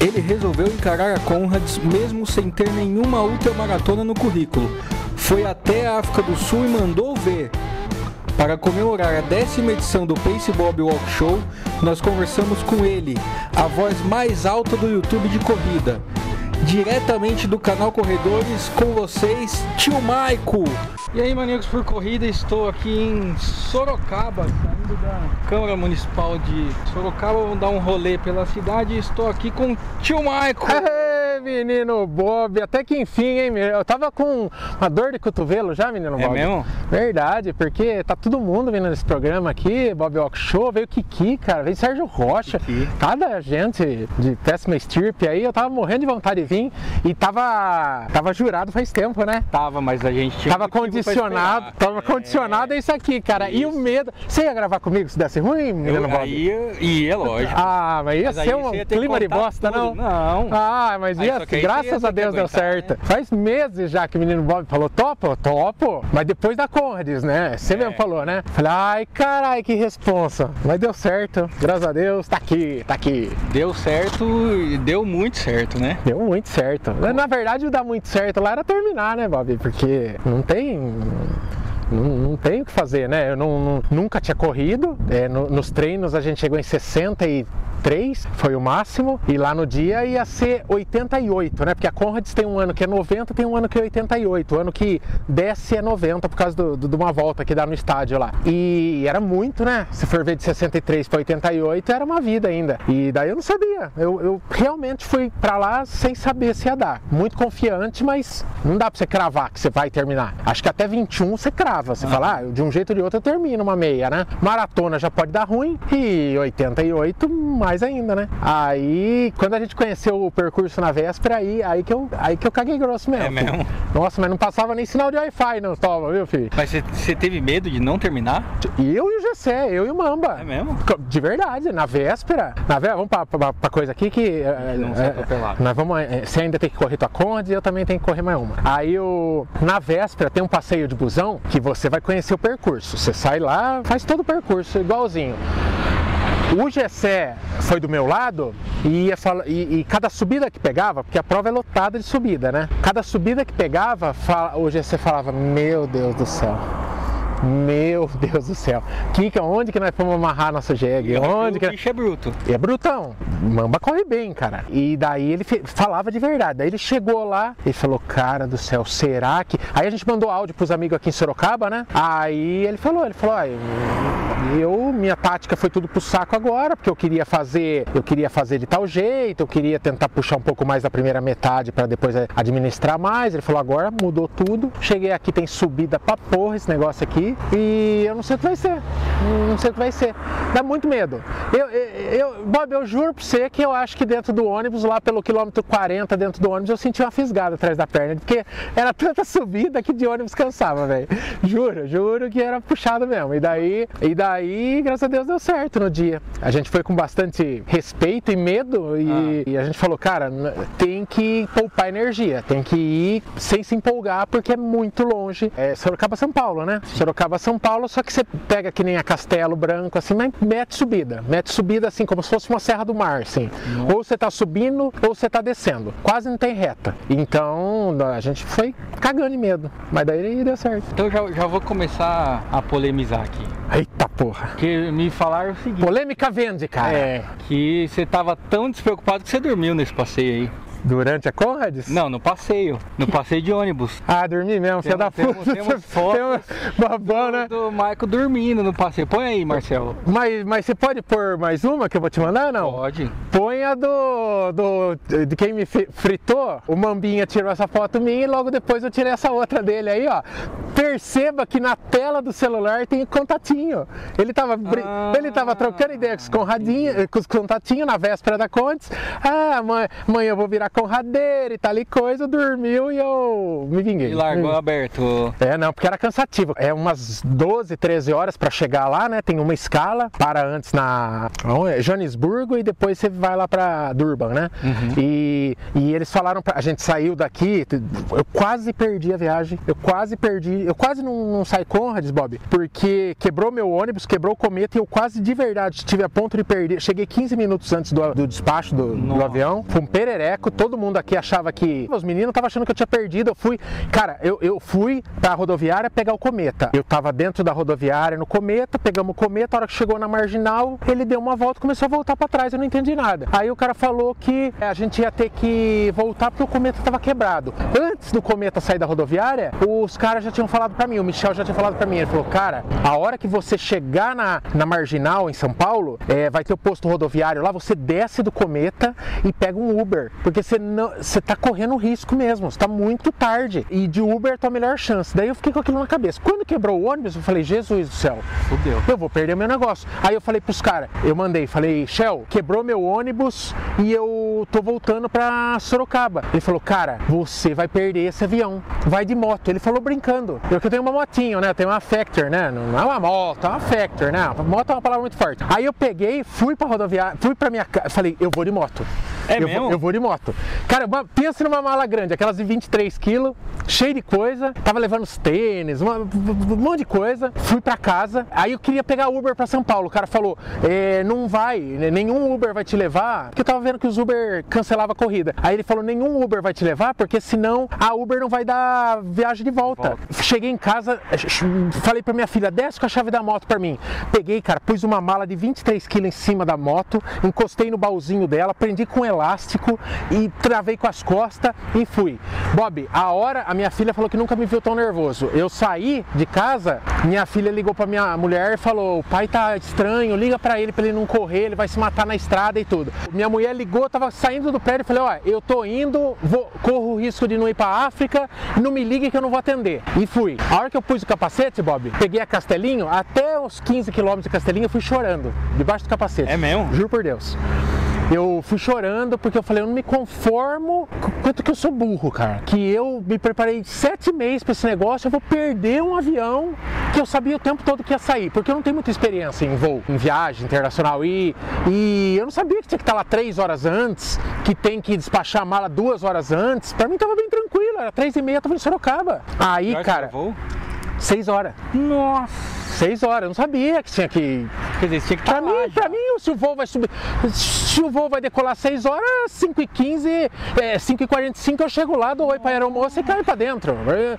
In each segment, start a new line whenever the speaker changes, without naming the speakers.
Ele resolveu encarar a Conrads mesmo sem ter nenhuma ultramaratona no currículo. Foi até a África do Sul e mandou ver. Para comemorar a décima edição do Pace Bob Walk Show, nós conversamos com ele, a voz mais alta do YouTube de corrida. Diretamente do canal Corredores, com vocês, tio Maico. E aí, maníacos por corrida, estou aqui em Sorocaba, saindo da Câmara Municipal de Sorocaba. Vamos dar um rolê pela cidade e estou aqui com o tio Maico.
Menino Bob, até que enfim, hein? Eu tava com uma dor de cotovelo já, menino
É
Bob.
mesmo?
Verdade, porque tá todo mundo vindo nesse programa aqui, Bob Walk Show, veio Kiki, cara, veio Sérgio Rocha,
Kiki.
cada gente de péssima estirpe aí, eu tava morrendo de vontade de vir e tava, tava jurado faz tempo, né?
Tava, mas a gente tinha
Tava condicionado, tava
É.
condicionado a isso aqui, cara. E o
Isso.
medo. Você ia gravar comigo se desse ruim, menino
Eu,
Bob?
aí ia, lógico.
Ah, mas ia
Mas
ser um clima de bosta,
tudo.
não?
Não.
Ah, mas ia,
que
graças a Deus deu certo.
né?
Faz meses já que o menino Bob falou, topo, topo. Mas depois da Conrads, né? Você
É.
mesmo falou, né? Falei, ai, carai, que responsa. Mas deu certo, graças a Deus, tá aqui, tá aqui.
Deu certo e deu muito certo, né?
Deu muito certo. Na verdade, o dar muito certo lá era terminar, né, Bob? Porque não tem. Não, não tem o que fazer, né? Eu não, não- nunca tinha corrido. É, no- nos treinos a gente chegou em 63, foi o máximo. E lá no dia ia ser 88, né? Porque a Conrads tem um ano que é 90, tem um ano que é 88. O ano que desce é 90 por causa do- do- de uma volta que dá no estádio lá. E era muito, né? Se for ver de 63 para 88, era uma vida ainda. E daí eu não sabia. Eu, eu realmente fui pra lá sem saber se ia dar. Muito confiante, mas não dá pra você cravar que você vai terminar. Acho que até 21 você crava. Você fala, ah, de um jeito ou de outro eu termino uma meia, né? Maratona já pode dar ruim e 88 mais ainda, né? Aí, quando a gente conheceu o percurso na véspera, aí, aí, que, eu, aí que eu caguei grosso mesmo.
É mesmo?
Nossa, mas não passava nem sinal de Wi-Fi, não toma, viu, filho?
Mas você- teve medo de não terminar?
Eu e o Gessé, eu e o Mamba.
É mesmo?
De verdade, na véspera. Na véspera, vamos pra, pra, pra coisa aqui que.
Não
eh,
atropelado.
nós vamos. eh, Você ainda tem que correr tua Conde e eu também tenho que correr mais uma. Aí o. Na véspera tem um passeio de busão que você vai conhecer o percurso. Você sai lá, faz todo o percurso igualzinho. O Gessé foi do meu lado e, ia fala- e- e cada subida que pegava, porque a prova é lotada de subida, né? Cada subida que pegava, fa- o Gessé falava: Meu Deus do céu. Meu Deus do céu. Kika, onde que nós fomos amarrar nosso jegue? Onde
o
que...
bicho é bruto.
É brutão. Mamba corre bem, cara. E daí ele falava de verdade. Daí ele chegou lá e falou: Cara do céu, será que. Aí a gente mandou áudio pros amigos aqui em Sorocaba, né? Aí ele falou: Ele falou, "Ai, eu, minha tática foi tudo pro saco agora, porque eu queria fazer, eu queria fazer de tal jeito, eu queria tentar puxar um pouco mais da primeira metade para depois eh, administrar mais. Ele falou: Agora mudou tudo. Cheguei aqui, tem subida pra porra esse negócio aqui. E eu não sei o que vai ser. Não sei o que vai ser. Dá muito medo. Eu, eu, Bob, eu juro pra você que eu acho que dentro do ônibus, lá pelo quilômetro 40, dentro do ônibus, eu senti uma fisgada atrás da perna. Porque era tanta subida que de ônibus cansava, velho. Juro, juro que era puxado mesmo. E daí, e daí, graças a Deus, deu certo no dia. A gente foi com bastante respeito e medo. E, e a gente falou, cara, tem que poupar energia. Tem que ir sem se empolgar, porque é muito longe. É Sorocaba, São Paulo, né? Sorocaba, São Paulo, só que você pega que nem a Castelo Branco, assim, mas mete subida. Mete subida assim, como se fosse uma Serra do Mar, assim. Ou você tá subindo, ou você tá descendo. Quase não tem reta. Então, a gente foi cagando de medo. Mas daí deu certo.
Então já, já vou começar a polemizar aqui.
Eita porra.
Porque me falaram o seguinte.
Polêmica vende, cara.
É, que você tava tão despreocupado que você dormiu nesse passeio aí.
Durante a Conrads?
Não, no passeio. No passeio de ônibus.
Ah, dormi mesmo, filha da
Temos-
puta.
temos fotos
Tem babão, né?
Do Maico dormindo no passeio. Põe aí, Marcelo.
Mas, mas você pode pôr mais uma que eu vou te mandar, não?
Pode.
Põe a do, do. de quem me fritou. O Mambinha tirou essa foto minha e logo depois eu tirei essa outra dele aí, ó. Perceba que na tela do celular tem contatinho. Ele tava,
Ah,
ele tava trocando ideia com os, com os contatinhos na véspera da Contes. Ah, mãe, mãe, eu vou virar virar Conradeiro e tal e coisa, dormiu e eu me vinguei.
E largou aberto.
É, não, porque era cansativo. É umas 12, 13 horas para chegar lá, né? Tem uma escala, para antes na Joanesburgo e depois você vai lá para Durban, né? Uhum. E, e eles falaram, pra, a gente saiu daqui, eu quase perdi a viagem, eu quase perdi, eu quase não, não saí Conrads, Bob, porque quebrou meu ônibus, quebrou o cometa e eu quase de verdade estive a ponto de perder. Cheguei 15 minutos antes do, do despacho do, do, avião, foi um perereco, todo mundo aqui achava que. Os meninos estavam achando que eu tinha perdido. Eu fui. Cara, eu, eu fui pra rodoviária pegar o cometa. Eu tava dentro da rodoviária no cometa, pegamos o cometa, a hora que chegou na marginal, ele deu uma volta e começou a voltar para trás, eu não entendi nada. Aí o cara falou que a gente ia ter que voltar porque o cometa estava quebrado. Antes do cometa sair da rodoviária, os caras já tinham falado para mim, o Michel já tinha falado para mim, ele falou, cara, a hora que você chegar na, na marginal em São Paulo, é, vai ter o posto rodoviário lá, você desce do cometa e pega um Uber, porque você não, você tá correndo risco mesmo, está muito tarde e de Uber é a tua melhor chance. Daí eu fiquei com aquilo na cabeça. Quando quebrou o ônibus, eu falei, Jesus do céu,
Fudeu.
eu vou perder meu negócio. Aí eu falei pros caras, eu mandei, falei, Shell, quebrou meu ônibus e eu tô voltando pra Sorocaba. Ele falou, cara, você vai perder esse avião, vai de moto. Ele falou brincando. Eu que eu tenho uma motinho, né? Eu tenho uma Factor, né? Não é uma moto, é uma Factor, né? Moto é uma palavra muito forte. Aí eu peguei, fui pra rodoviária, fui pra minha casa, falei, eu vou de moto.
É
eu
mesmo?
Vou, eu vou de moto. Cara, uma, pensa numa mala grande, aquelas de 23 quilos, cheia de coisa. Tava levando os tênis, uma, um monte de coisa. Fui pra casa. Aí eu queria pegar Uber pra São Paulo. O cara falou: é, não vai, nenhum Uber vai te levar. Porque eu tava vendo que os Uber cancelava a corrida. Aí ele falou: nenhum Uber vai te levar, porque senão a Uber não vai dar viagem de volta. volta. Cheguei em casa, falei pra minha filha: desce com a chave da moto pra mim. Peguei, cara, pus uma mala de 23 quilos em cima da moto, encostei no baúzinho dela, prendi com ela elástico e travei com as costas e fui. Bob, a hora a minha filha falou que nunca me viu tão nervoso. Eu saí de casa, minha filha ligou para minha mulher e falou: "O pai tá estranho, liga para ele para ele não correr, ele vai se matar na estrada e tudo". Minha mulher ligou, tava saindo do prédio e falei: "Ó, eu tô indo, vou, corro o risco de não ir para África, não me ligue que eu não vou atender". E fui. A hora que eu pus o capacete, Bob, peguei a Castelinho, até os 15 quilômetros de Castelinho eu fui chorando debaixo do capacete.
É mesmo?
Juro por Deus. Eu fui chorando porque eu falei, eu não me conformo quanto que eu sou burro, cara. Que eu me preparei sete meses para esse negócio, eu vou perder um avião que eu sabia o tempo todo que ia sair, porque eu não tenho muita experiência em voo, em viagem internacional e, e eu não sabia que tinha que estar lá três horas antes, que tem que despachar a mala duas horas antes. Para mim tava bem tranquilo, era três e meia, tava em Sorocaba. Aí, cara, seis horas.
Nossa.
Seis horas, eu não sabia que tinha que.
Quer dizer, tinha que
pra mim, lá, pra mim, se o voo vai subir. Se o voo vai decolar 6 horas, 5 e 15, é, 5 e 45 eu chego lá, dou oi pra aeromoça e caio pra dentro.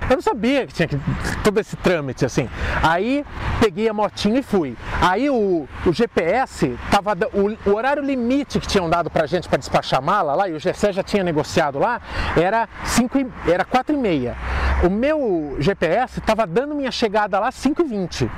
Eu não sabia que tinha que, todo esse trâmite assim. Aí peguei a motinha e fui. Aí o, o GPS tava. O, o, horário limite que tinham dado pra gente pra despachar mala lá, e o GC já tinha negociado lá, era 5 e, era 4 e meia. O meu GPS tava dando minha chegada lá 5 e 20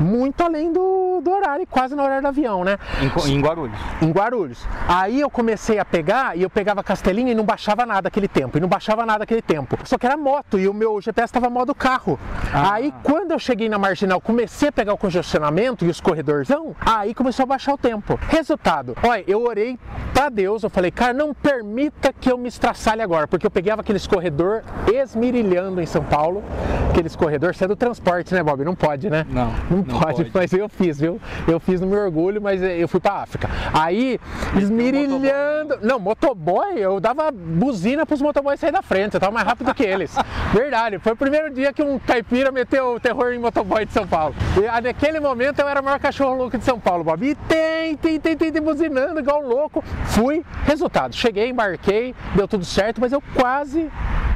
muito além do, do horário, quase no horário do avião, né?
Em, em, Guarulhos.
Em Guarulhos. Aí eu comecei a pegar e eu pegava Castelinho e não baixava nada aquele tempo. E não baixava nada aquele tempo. Só que era moto e o meu GPS estava modo carro. Ah. Aí quando eu cheguei na marginal, comecei a pegar o congestionamento e os corredorzão, aí começou a baixar o tempo. Resultado, olha, eu orei para Deus, eu falei, cara, não permita que eu me estraçalhe agora, porque eu pegava aqueles corredor esmirilhando em São Paulo, aqueles corredor, você é do transporte, né, Bob? Não pode, né?
Não.
Não pode, pode, mas eu fiz, viu? Eu fiz no meu orgulho, mas eu fui pra África. Aí, esmirilhando. Não, motoboy, eu dava buzina pros motoboys sair da frente, eu tava mais rápido que eles. Verdade, foi o primeiro dia que um caipira meteu o terror em motoboy de São Paulo. E naquele momento eu era o maior cachorro louco de São Paulo, Bob. E tem, tem, tem, tem, tem buzinando igual louco. Fui, resultado. Cheguei, embarquei, deu tudo certo, mas eu quase.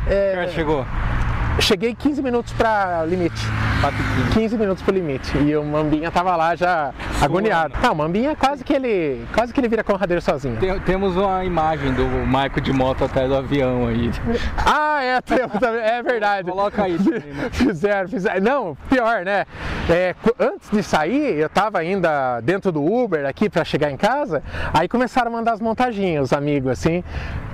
É... chegou?
Cheguei 15 minutos para limite. 15 minutos pro limite. E o Mambinha tava lá já agoniado. Não, o Mambinha quase que ele. Quase que ele vira conradeiro sozinho.
Tem, temos uma imagem do Maico de moto atrás do avião aí.
Ah, é, é verdade.
Coloca aí.
Fizeram, fizeram. Não, pior, né? É, antes de sair, eu tava ainda dentro do Uber aqui para chegar em casa, aí começaram a mandar as montaginhas, os amigos, assim,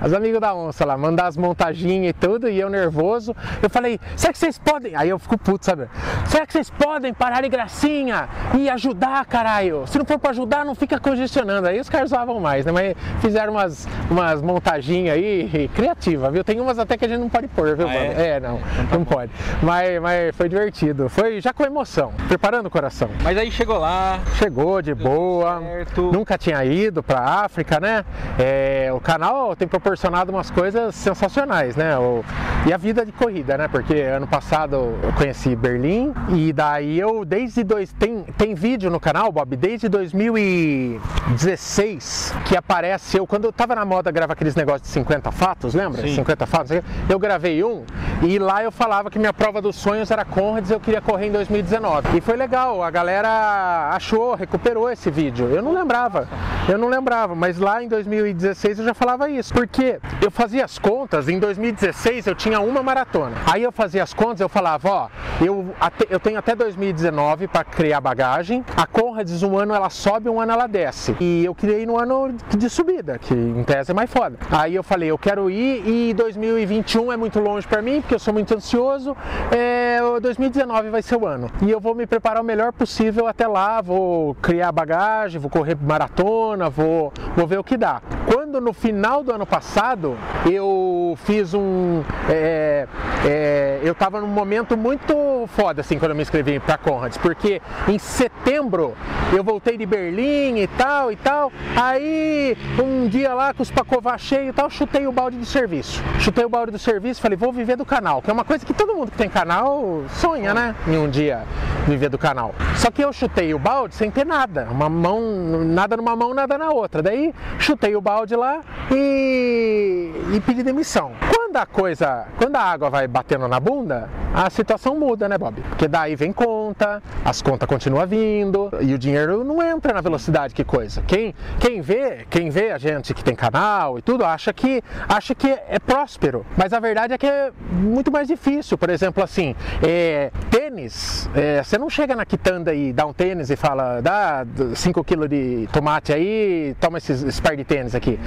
os amigos da onça lá, mandar as montaginhas e tudo, e eu nervoso. Eu falei, será que vocês podem? Aí eu fico puto, sabe? será que vocês podem parar de gracinha e ajudar, caralho? Se não for pra ajudar, não fica congestionando. Aí os caras usavam mais, né? Mas fizeram umas, umas montaginhas aí criativas, viu? Tem umas até que a gente não pode pôr, viu,
ah,
é? é? não, então tá não pode. Mas, mas foi divertido. Foi já com emoção, preparando o coração.
Mas aí chegou lá.
Chegou de boa. Certo. Nunca tinha ido pra África, né? É, o canal tem proporcionado umas coisas sensacionais, né? O, e a vida de corrida, né? Porque ano passado eu conheci Berlim e daí eu desde dois tem tem vídeo no canal, Bob, desde 2016 que aparece eu quando eu tava na moda gravar aqueles negócios de 50 fatos, lembra? Sim. 50 fatos. Eu gravei um e lá eu falava que minha prova dos sonhos era Conrads, eu queria correr em 2019. E foi legal, a galera achou, recuperou esse vídeo. Eu não lembrava. Eu não lembrava, mas lá em 2016 eu já falava isso, porque eu fazia as contas, em 2016 eu tinha uma maratona. Aí eu fazia as contas, eu falava, ó, eu, eu tenho até 2019 para criar bagagem. A Conrads um ano ela sobe, um ano ela desce. E eu criei no ano de subida, que em tese é mais foda. Aí eu falei, eu quero ir e 2021 é muito longe para mim, porque eu sou muito ansioso. É, 2019 vai ser o ano. E eu vou me preparar o melhor possível até lá, vou criar bagagem, vou correr maratona, vou, vou ver o que dá. Quando no final do ano passado eu fiz um. É, é, eu estava num momento muito foda assim quando eu me inscrevi para Conrads, porque em setembro eu voltei de Berlim e tal e tal. Aí um dia lá com os pacová cheios e tal, chutei o balde do serviço. Chutei o balde do serviço falei, vou viver do canal, que é uma coisa que todo mundo que tem canal sonha, né? Em um dia viver do canal. Só que eu chutei o balde sem ter nada, uma mão, nada numa mão, nada na outra. Daí chutei o balde lá e, e pedi demissão. Quando a coisa, quando a água vai batendo na bunda, a situação muda, né, Bob? Porque daí vem conta, as contas continuam vindo e o dinheiro não entra na velocidade que coisa. Quem, quem vê, quem vê a gente que tem canal e tudo, acha que acha que é próspero, mas a verdade é que é muito mais difícil. Por exemplo, assim, é, tênis, é, você não chega na quitanda e dá um tênis e fala, dá 5 kg de tomate aí, toma esses, esse par de tênis aqui.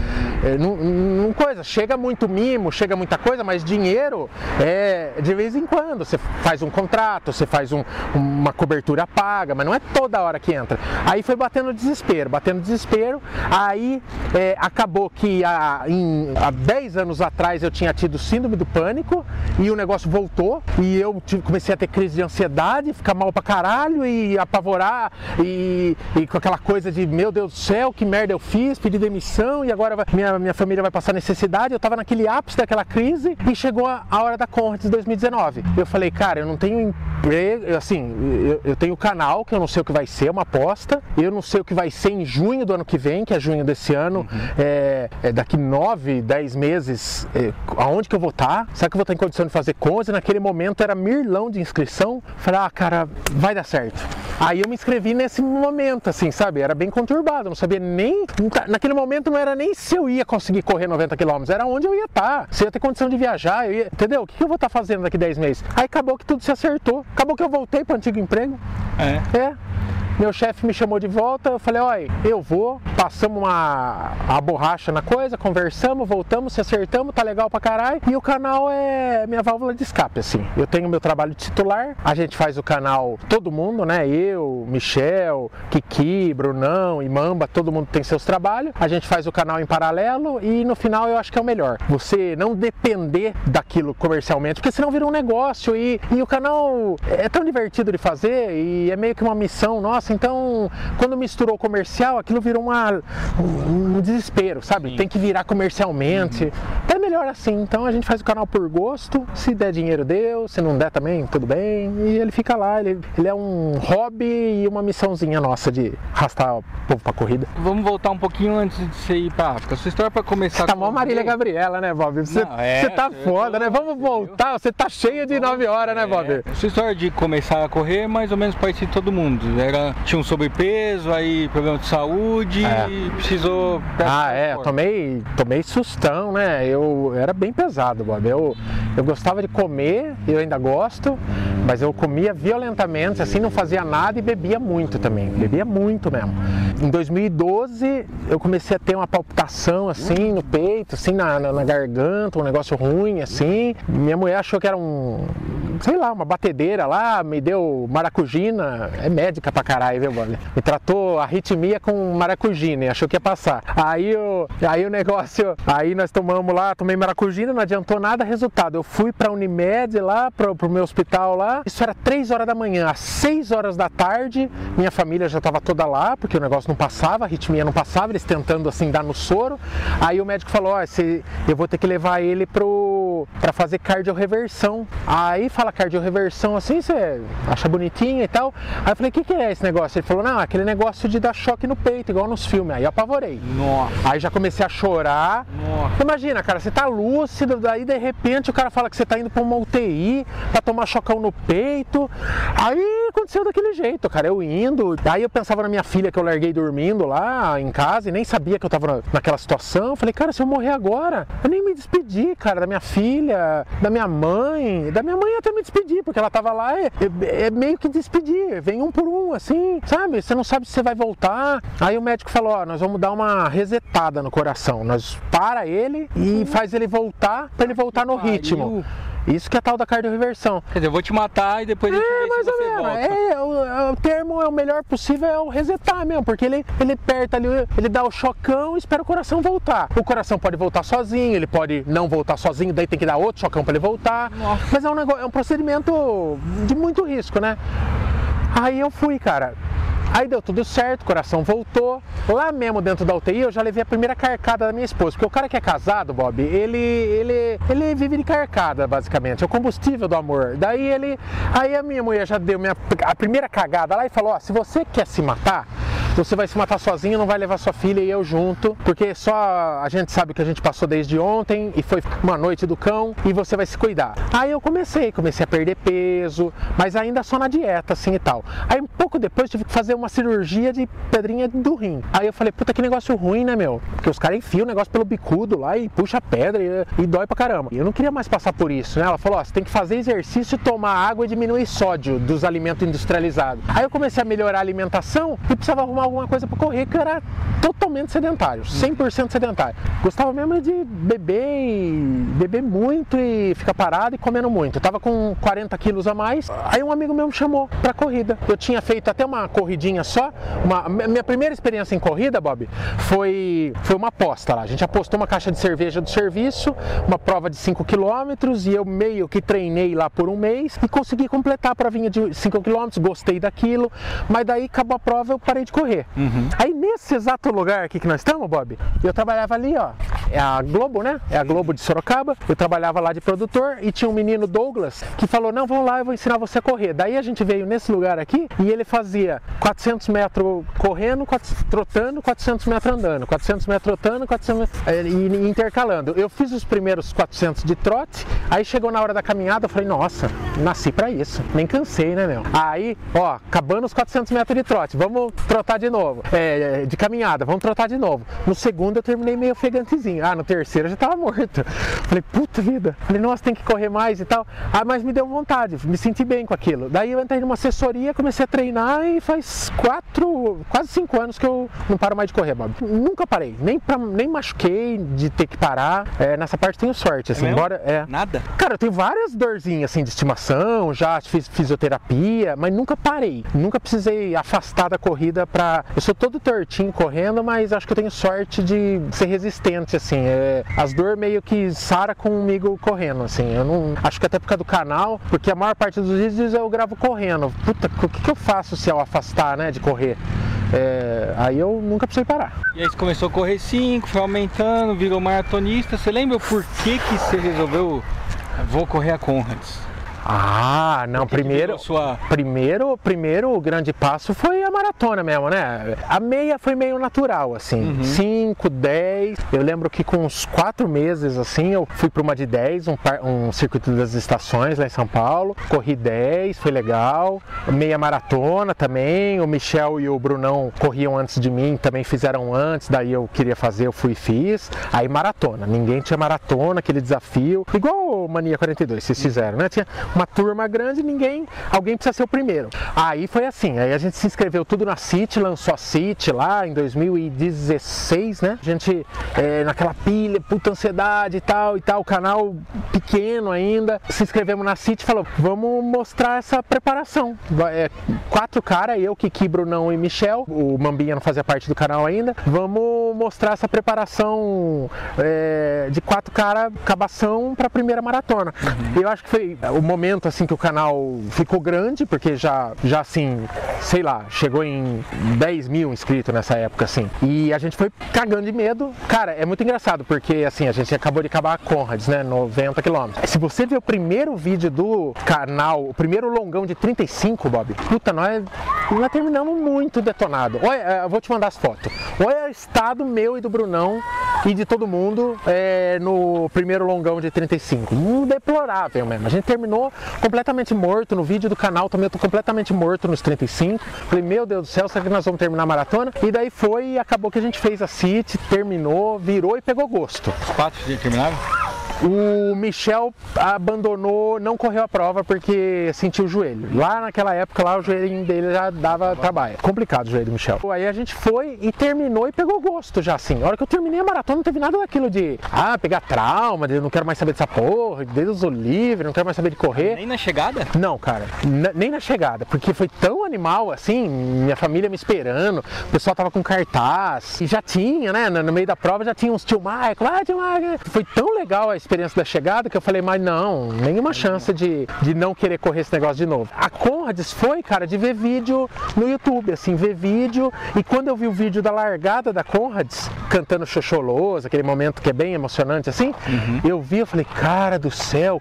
É, não, não coisa, chega muito mimo, chega muita coisa, mas dinheiro é de vez em quando. Você faz um contrato, você faz um, uma cobertura paga, mas não é toda hora que entra. Aí foi batendo desespero, batendo desespero. Aí é, acabou que há, em, há 10 anos atrás eu tinha tido síndrome do pânico e o negócio voltou e eu comecei a ter crise de ansiedade, ficar mal pra caralho e apavorar e, e com aquela coisa de meu Deus do céu, que merda eu fiz, pedi demissão e agora vai, minha, minha família vai passar necessidade. Eu tava naquele ápice daquela crise e chegou a, a hora da Conrads 2019. Eu falei, cara, eu não tenho emprego, assim, eu, eu tenho canal que eu não sei o que vai ser, uma aposta, eu não sei o que vai ser em junho do ano que vem, que é junho desse ano, uhum. é, é, daqui nove, dez meses, é, aonde que eu vou estar? Tá? Será que eu vou estar em condição de fazer coisa? Naquele momento era mirlão de inscrição, falei, ah, cara, vai dar certo. Aí eu me inscrevi nesse momento, assim, sabe? Era bem conturbado, não sabia nem. Naquele momento não era nem se eu ia conseguir correr 90 km, era onde eu ia estar. Tá. Se eu ia ter condição de viajar, ia, entendeu? O que eu vou estar tá fazendo daqui 10 meses? Aí acabou que tudo se acertou. Acabou que eu voltei para o antigo emprego. É. É. Meu chefe me chamou de volta, eu falei, olha, eu vou, passamos uma a borracha na coisa, conversamos, voltamos, se acertamos, tá legal pra caralho. E o canal é minha válvula de escape, assim. Eu tenho meu trabalho titular, a gente faz o canal, todo mundo, né? Eu, Michel, Kiki, Brunão, Imamba, todo mundo tem seus trabalhos. A gente faz o canal em paralelo e no final eu acho que é o melhor. Você não depender daquilo comercialmente, porque senão vira um negócio e, e o canal é tão divertido de fazer e é meio que uma missão nossa então, quando misturou comercial, aquilo virou uma, um desespero, sabe? Sim. Tem que virar comercialmente. Uhum. É melhor assim. Então a gente faz o canal por gosto. Se der dinheiro, deu. Se não der também, tudo bem. E ele fica lá. Ele, ele é um hobby e uma missãozinha nossa de arrastar o povo pra corrida.
Vamos voltar um pouquinho antes de você ir pra África. Sua história pra começar. Você
tá mó Marília Gabriela, né, Bob? Você, não, é, você tá foda, tô... né? Vamos voltar. Você tá cheia de 9 horas, né, Bob? É.
Sua história de começar a correr mais ou menos parecido de todo mundo. Era tinha um sobrepeso, aí problema de saúde é. e precisou.
Ah, é, tomei, tomei sustão, né? Eu era bem pesado, Bob. Eu, eu gostava de comer, eu ainda gosto, mas eu comia violentamente, assim, não fazia nada e bebia muito também. Bebia muito mesmo. em 2012 eu comecei a ter uma palpitação assim no peito, assim na, na, na garganta, um negócio ruim assim. Minha mulher achou que era um, sei lá, uma batedeira lá, me deu maracujina, é médica pra caralho, viu, mano? Me tratou arritmia com maracujina e achou que ia passar. Aí o, aí o negócio, aí nós tomamos lá, tomei maracujina, não adiantou nada, resultado, eu fui pra Unimed lá, pro, pro meu hospital lá, isso era 3 horas da manhã, às 6 horas da tarde, minha família já tava toda lá, porque o negócio não passava, a arritmia não passava, eles tentando assim dar no soro. Aí o médico falou: Ó, eu vou ter que levar ele pro para fazer cardioreversão. Aí fala cardioreversão assim, você acha bonitinho e tal. Aí eu falei: O que, que é esse negócio? Ele falou: Não, aquele negócio de dar choque no peito, igual nos filmes. Aí eu apavorei.
Nossa.
Aí já comecei a chorar.
Nossa.
Imagina, cara, você tá lúcido, daí de repente o cara fala que você tá indo pra uma UTI pra tomar chocão no peito. Aí aconteceu daquele jeito, cara. Eu indo, aí eu pensava na minha filha que eu larguei dormindo lá em casa e nem sabia que eu tava naquela situação. Eu falei, cara, se eu morrer agora, eu nem me despedi, cara, da minha filha, da minha mãe. Da minha mãe até me despedi, porque ela tava lá, é, é, é meio que despedir, vem um por um, assim, sabe? Você não sabe se você vai voltar. Aí o médico falou, ó, nós vamos dar uma resetada no coração. Nós para ele e faz ele voltar para ele voltar no ritmo. Isso que é tal da cardioreversão.
Quer dizer, eu vou te matar e depois a gente
É,
vê
mais
se
ou
você
menos.
volta.
É, o, o termo é o melhor possível é o resetar mesmo, porque ele, ele aperta ali, ele dá o chocão e espera o coração voltar. O coração pode voltar sozinho, ele pode não voltar sozinho, daí tem que dar outro chocão para ele voltar.
Nossa.
Mas é um, negócio, é um procedimento de muito risco, né? Aí eu fui, cara. Aí deu tudo certo, o coração voltou. Lá mesmo dentro da UTI eu já levei a primeira carcada da minha esposa. Porque o cara que é casado, Bob, ele, ele, ele vive de carcada, basicamente. É o combustível do amor. Daí ele. Aí a minha mulher já deu minha, a primeira cagada lá e falou: ó, se você quer se matar, você vai se matar sozinho, não vai levar sua filha e eu junto, porque só a gente sabe o que a gente passou desde ontem e foi uma noite do cão e você vai se cuidar. Aí eu comecei, comecei a perder peso, mas ainda só na dieta assim e tal. Aí um pouco depois tive que fazer uma cirurgia de pedrinha do rim. Aí eu falei, puta que negócio ruim, né, meu? Porque os caras enfiam o negócio pelo bicudo lá e puxa a pedra e, e dói pra caramba. E eu não queria mais passar por isso, né? Ela falou, ó, você tem que fazer exercício, tomar água e diminuir sódio dos alimentos industrializados. Aí eu comecei a melhorar a alimentação e precisava arrumar alguma coisa pra correr, que era totalmente sedentário, 100% sedentário. Gostava mesmo de beber e beber muito e ficar parado e comendo muito. Eu tava com 40 quilos a mais, aí um amigo meu me chamou pra corrida. Eu tinha feito até uma corridinha só, uma, minha primeira experiência em corrida, Bob, foi, foi uma aposta lá. A gente apostou uma caixa de cerveja do serviço, uma prova de 5 quilômetros e eu meio que treinei lá por um mês e consegui completar a provinha de 5 quilômetros, gostei daquilo, mas daí acabou a prova eu parei de correr. Aí nesse exato lugar aqui que nós estamos, Bob, eu trabalhava ali, ó, é a Globo, né? É a Globo de Sorocaba. Eu trabalhava lá de produtor e tinha um menino Douglas que falou: Não, vamos lá, eu vou ensinar você a correr. Daí a gente veio nesse lugar aqui e ele fazia 400 metros correndo, 400 trotando, 400 metros andando, 400 metros trotando, 400 metros, eh, e, intercalando. Eu fiz os primeiros 400 de trote, aí chegou na hora da caminhada, eu falei: Nossa, nasci pra isso. Nem cansei, né, meu? Aí, ó, acabando os 400 metros de trote, vamos trotar de novo. É, de caminhada, vamos trotar de novo. No segundo eu terminei meio ofegantezinho. Ah, no terceiro eu já tava morto. Falei, puta vida. Falei, nossa, tem que correr mais e tal. Ah, mas me deu vontade, me senti bem com aquilo. Daí eu entrei numa assessoria, comecei a treinar e faz quatro, quase cinco anos que eu não paro mais de correr, Bob. Nunca parei, nem, pra, nem machuquei de ter que parar. É, nessa parte tenho sorte, assim,
mesmo?
embora. É.
Nada?
Cara, eu tenho várias dorzinhas assim de estimação, já fiz fisioterapia, mas nunca parei. Nunca precisei afastar da corrida pra. Eu sou todo tortinho correndo, mas acho que eu tenho sorte de ser resistente, assim. É, as dores meio que sara comigo correndo, assim. Eu não. Acho que até por causa do canal, porque a maior parte dos vídeos eu gravo correndo. Puta, o que, que eu faço se eu afastar, né, de correr? É, aí eu nunca precisei parar.
E aí você começou a correr 5, foi aumentando, virou maratonista. Você lembra por que, que você resolveu vou correr a Conrads?
Ah, não, primeiro.
Sua...
Primeiro, primeiro o grande passo foi a maratona mesmo, né? A meia foi meio natural, assim. 5, 10. Eu lembro que com uns quatro meses, assim, eu fui para uma de 10, um, um circuito das estações lá em São Paulo. Corri 10, foi legal. Meia maratona também. O Michel e o Brunão corriam antes de mim, também fizeram antes. Daí eu queria fazer, eu fui e fiz. Aí maratona. Ninguém tinha maratona, aquele desafio. Igual o Mania 42, vocês fizeram, né? Tinha uma turma grande, ninguém, alguém precisa ser o primeiro. Aí foi assim, aí a gente se inscreveu tudo na City, lançou a City lá em 2016, né? A gente é, naquela pilha, puta ansiedade e tal e tal, canal pequeno ainda. Se inscrevemos na City e falou, vamos mostrar essa preparação. É, quatro caras, eu, Kiki, Brunão e Michel, o Mambinha não fazia parte do canal ainda, vamos mostrar essa preparação é, de quatro caras, cabação para a primeira maratona. Uhum. Eu acho que foi o momento assim que o canal ficou grande, porque já, já assim, sei lá, chegou em 10 mil inscritos nessa época, assim. E a gente foi cagando de medo. Cara, é muito engraçado, porque assim, a gente acabou de acabar a Conrads, né? 90 quilômetros. Se você ver o primeiro vídeo do canal, o primeiro longão de 35, Bob, puta, nós, nós terminamos muito detonado. Olha, eu vou te mandar as fotos. Olha o estado meu e do Brunão e de todo mundo é, no primeiro longão de 35. Um deplorável mesmo. A gente terminou completamente morto. No vídeo do canal também eu tô completamente morto nos 35. Falei, meu Deus do céu, será que nós vamos terminar a maratona? E daí foi e acabou que a gente fez a City, terminou, virou e pegou gosto.
Os quatro terminaram?
O Michel abandonou, não correu a prova porque sentiu o joelho. Lá naquela época, lá o joelho dele já dava trabalho. Complicado o joelho do Michel. Aí a gente foi e terminou e pegou gosto já assim. A hora que eu terminei a maratona, não teve nada daquilo de ah, pegar trauma, de não quero mais saber dessa porra, de Deus o livre, não quero mais saber de correr.
Nem na chegada?
Não, cara, nem na chegada, porque foi tão animal assim, minha família me esperando, o pessoal tava com cartaz e já tinha, né, no meio da prova já tinha uns tio Michael, ah, tio Michael. Foi tão legal a experiência experiência da chegada que eu falei, mas não, nenhuma chance de, de não querer correr esse negócio de novo. A Conrads foi, cara, de ver vídeo no YouTube, assim, ver vídeo. E quando eu vi o vídeo da largada da Conrads, cantando Xoxoloso, aquele momento que é bem emocionante, assim, uhum. eu vi, eu falei, cara do céu,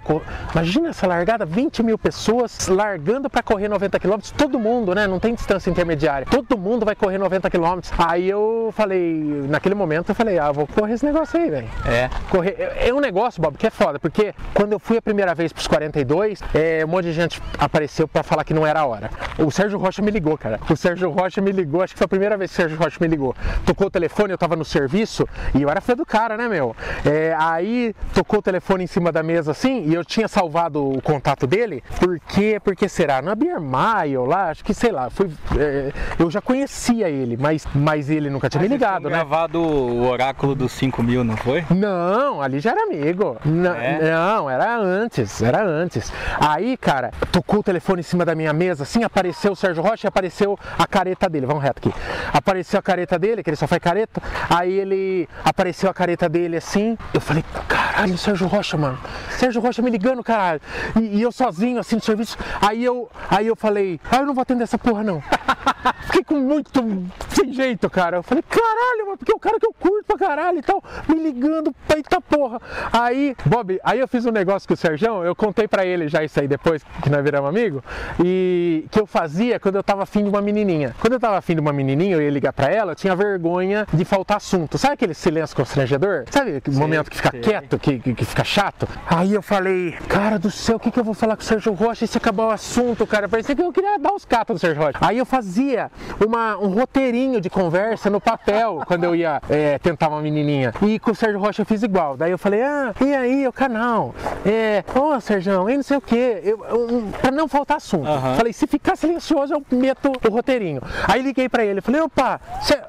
imagina essa largada, 20 mil pessoas largando para correr 90 km, todo mundo, né? Não tem distância intermediária, todo mundo vai correr 90 km. Aí eu falei, naquele momento, eu falei, ah, vou correr esse negócio aí, velho.
É.
Correr. É, é um negócio, Bob, que é foda, porque quando eu fui a primeira vez pros 42, é, um monte de gente apareceu para falar que não era a hora. O Sérgio Rocha me ligou, cara. O Sérgio Rocha me ligou, acho que foi a primeira vez que o Sérgio Rocha me ligou. Tocou o telefone, eu tava no serviço e eu era fã do cara, né, meu? É, aí tocou o telefone em cima da mesa assim e eu tinha salvado o contato dele. Por quê? Porque será? Na Beer Mile lá, acho que sei lá, foi, é, eu já conhecia ele, mas, mas ele nunca tinha me ligado, né?
gravado o oráculo dos 5 mil, não foi?
Não, ali já era amigo. Não, é? não, era antes, era antes. Aí, cara, tocou o telefone em cima da minha mesa, assim, apareceu o Sérgio Rocha e apareceu a careta dele. Vamos reto aqui. Apareceu a careta dele, que ele só faz careta. Aí ele apareceu a careta dele assim. Eu falei, caralho, Sérgio Rocha, mano. Sérgio Rocha me ligando, caralho. E, e eu sozinho, assim, no serviço. Aí eu, aí eu falei, ah, eu não vou atender essa porra, não. Fiquei com muito sem jeito, cara. Eu falei, caralho, mano, porque é o cara que eu curto pra caralho e tal, me ligando, eita porra. Aí, Bob, aí eu fiz um negócio com o Sérgio, eu contei pra ele já isso aí depois que nós viramos amigo, e que eu fazia quando eu tava afim de uma menininha. Quando eu tava afim de uma menininha, eu ia ligar pra ela, eu tinha vergonha de faltar assunto. Sabe aquele silêncio constrangedor? Sabe aquele momento que fica sei. quieto, que, que, que, fica chato? Aí eu falei, cara do céu, o que, que eu vou falar com o Sérgio Rocha e se acabar o assunto, cara? Parecia que eu queria dar os catos do Sérgio Rocha. Aí eu fazia uma, um roteirinho de conversa no papel quando eu ia é, tentar uma menininha. E com o Sérgio Rocha eu fiz igual. Daí eu falei, ah, e aí, o canal? É, ô oh, Sérgio, e não sei o que. Eu, eu, pra não faltar assunto. Uhum. Falei, se ficar silencioso, eu meto o roteirinho. Aí liguei pra ele, falei, opa,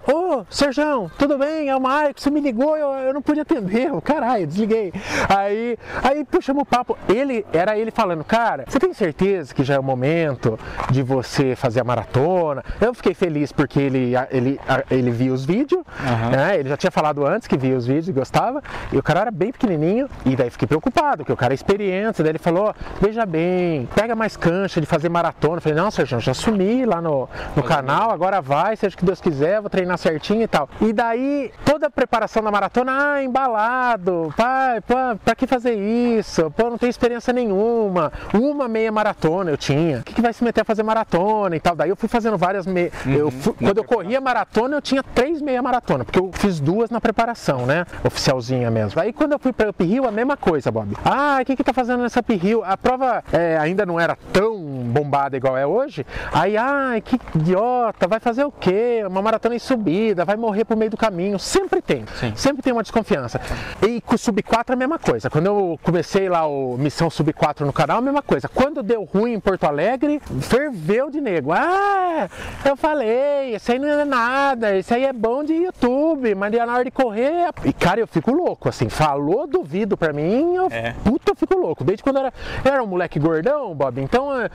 ô oh, Sérgio, tudo bem? É o Maico, você me ligou, eu, eu não podia atender. Caralho, desliguei. Aí, aí puxamos o papo. Ele, era ele falando, cara, você tem certeza que já é o momento de você fazer a maratona? Eu fiquei feliz porque ele, ele, ele viu os vídeos, uhum. né? Ele já tinha falado antes que via os vídeos e gostava. E o cara era bem pequenininho. E daí fiquei preocupado, que o cara é experiente. Daí ele falou: veja bem, pega mais cancha de fazer maratona. Eu falei: não, Sérgio, já assumi lá no, no canal, agora vai, seja o que Deus quiser, vou treinar certinho e tal. E daí, toda a preparação da maratona, ah, embalado, pai, pô, pra que fazer isso? Pô, não tem experiência nenhuma. Uma meia maratona eu tinha. O que, que vai se meter a fazer maratona e tal? Daí eu fui fazendo várias meias. Uhum, quando eu corria maratona, eu tinha três meia maratona, porque eu fiz duas na preparação, né? Oficialzinha mesmo. Aí quando eu fui pra Up Rio, a mesma coisa, Bob. Ah, o que que tá fazendo nessa Up Hill? A prova é, ainda não era tão bombada igual é hoje, aí, ai, que idiota, vai fazer o quê? Uma maratona em subida, vai morrer por meio do caminho. Sempre tem,
Sim.
sempre tem uma desconfiança. E com o Sub 4 é a mesma coisa. Quando eu comecei lá o Missão Sub 4 no canal, a mesma coisa. Quando deu ruim em Porto Alegre, ferveu de nego. Ah, eu falei, isso aí não é nada, isso aí é bom de YouTube, mas na hora de correr. E cara, eu fico louco, assim, falou duvido pra mim, eu,
É.
puta, eu fico louco. Desde quando eu era, eu era um moleque gordão, Bob, então é,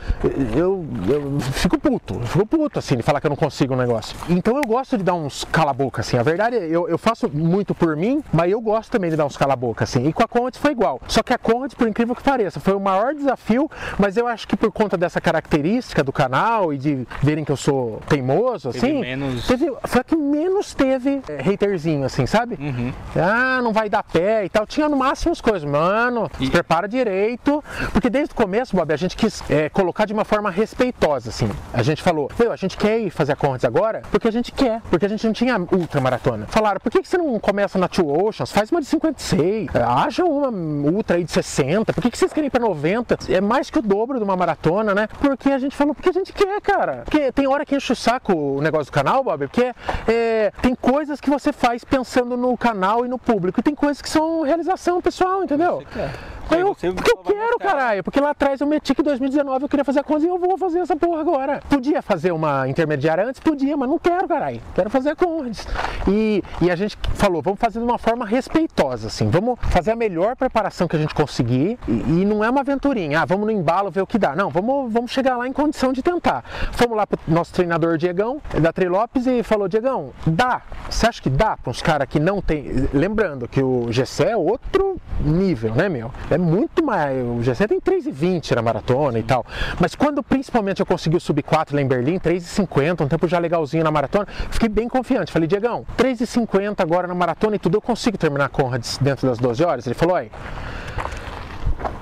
eu, eu fico puto, eu fico puto, assim, de falar que eu não consigo um negócio. Então eu gosto de dar uns cala-boca, assim. A verdade é, eu, eu faço muito por mim, mas eu gosto também de dar uns cala-boca, assim. E com a Conrad foi igual. Só que a Conrad, por incrível que pareça, foi o maior desafio, mas eu acho que por conta dessa característica do canal e de verem que eu sou teimoso,
Teve
assim,
menos-
teve, foi a que menos teve é, haterzinho, assim, sabe?
Uhum.
Ah, não vai dar pé e tal. Tinha no máximo as coisas, mano,
E-
se prepara direito. Porque desde o começo, Bob, a gente quis é, colocar de uma forma respeitosa, assim. A gente falou, meu, a gente quer ir fazer a Conrads agora porque a gente quer, porque a gente não tinha ultramaratona. Falaram, por que, que você não começa na Two Oceans? Faz uma de 56, haja uma ultra aí de 60, por que, que vocês querem ir pra 90? É mais que o dobro de uma maratona, né? Porque a gente falou, porque a gente quer, cara. Porque tem hora que enche o saco o negócio do canal, Bob, porque é, tem coisas que você faz pensando no canal e no público, e tem coisas que são realização pessoal, entendeu?
Você quer.
Aí eu,
você
porque eu quero, caralho. Porque lá atrás eu meti que em 2019 eu queria fazer a Condes e eu vou fazer essa porra agora. Podia fazer uma intermediária antes? Podia, mas não quero, caralho. Quero fazer a Condes. E, e a gente falou, vamos fazer de uma forma respeitosa, assim. Vamos fazer a melhor preparação que a gente conseguir. E, e não é uma aventurinha, ah, vamos no embalo ver o que dá. Não, vamos, vamos chegar lá em condição de tentar. Fomos lá pro nosso treinador Diegão, da Trilopes, e falou, Diegão, dá. Você acha que dá para uns caras que não tem... Lembrando que o GC é outro nível, né, meu? É muito mais. O GC tem 3,20 na maratona e tal. Mas quando principalmente eu consegui o sub 4 lá em Berlim, 3,50, um tempo já legalzinho na maratona, fiquei bem confiante. Falei, Diegão, 3,50 agora na maratona e tudo, eu consigo terminar a Conrads dentro das 12 horas? Ele falou, olha.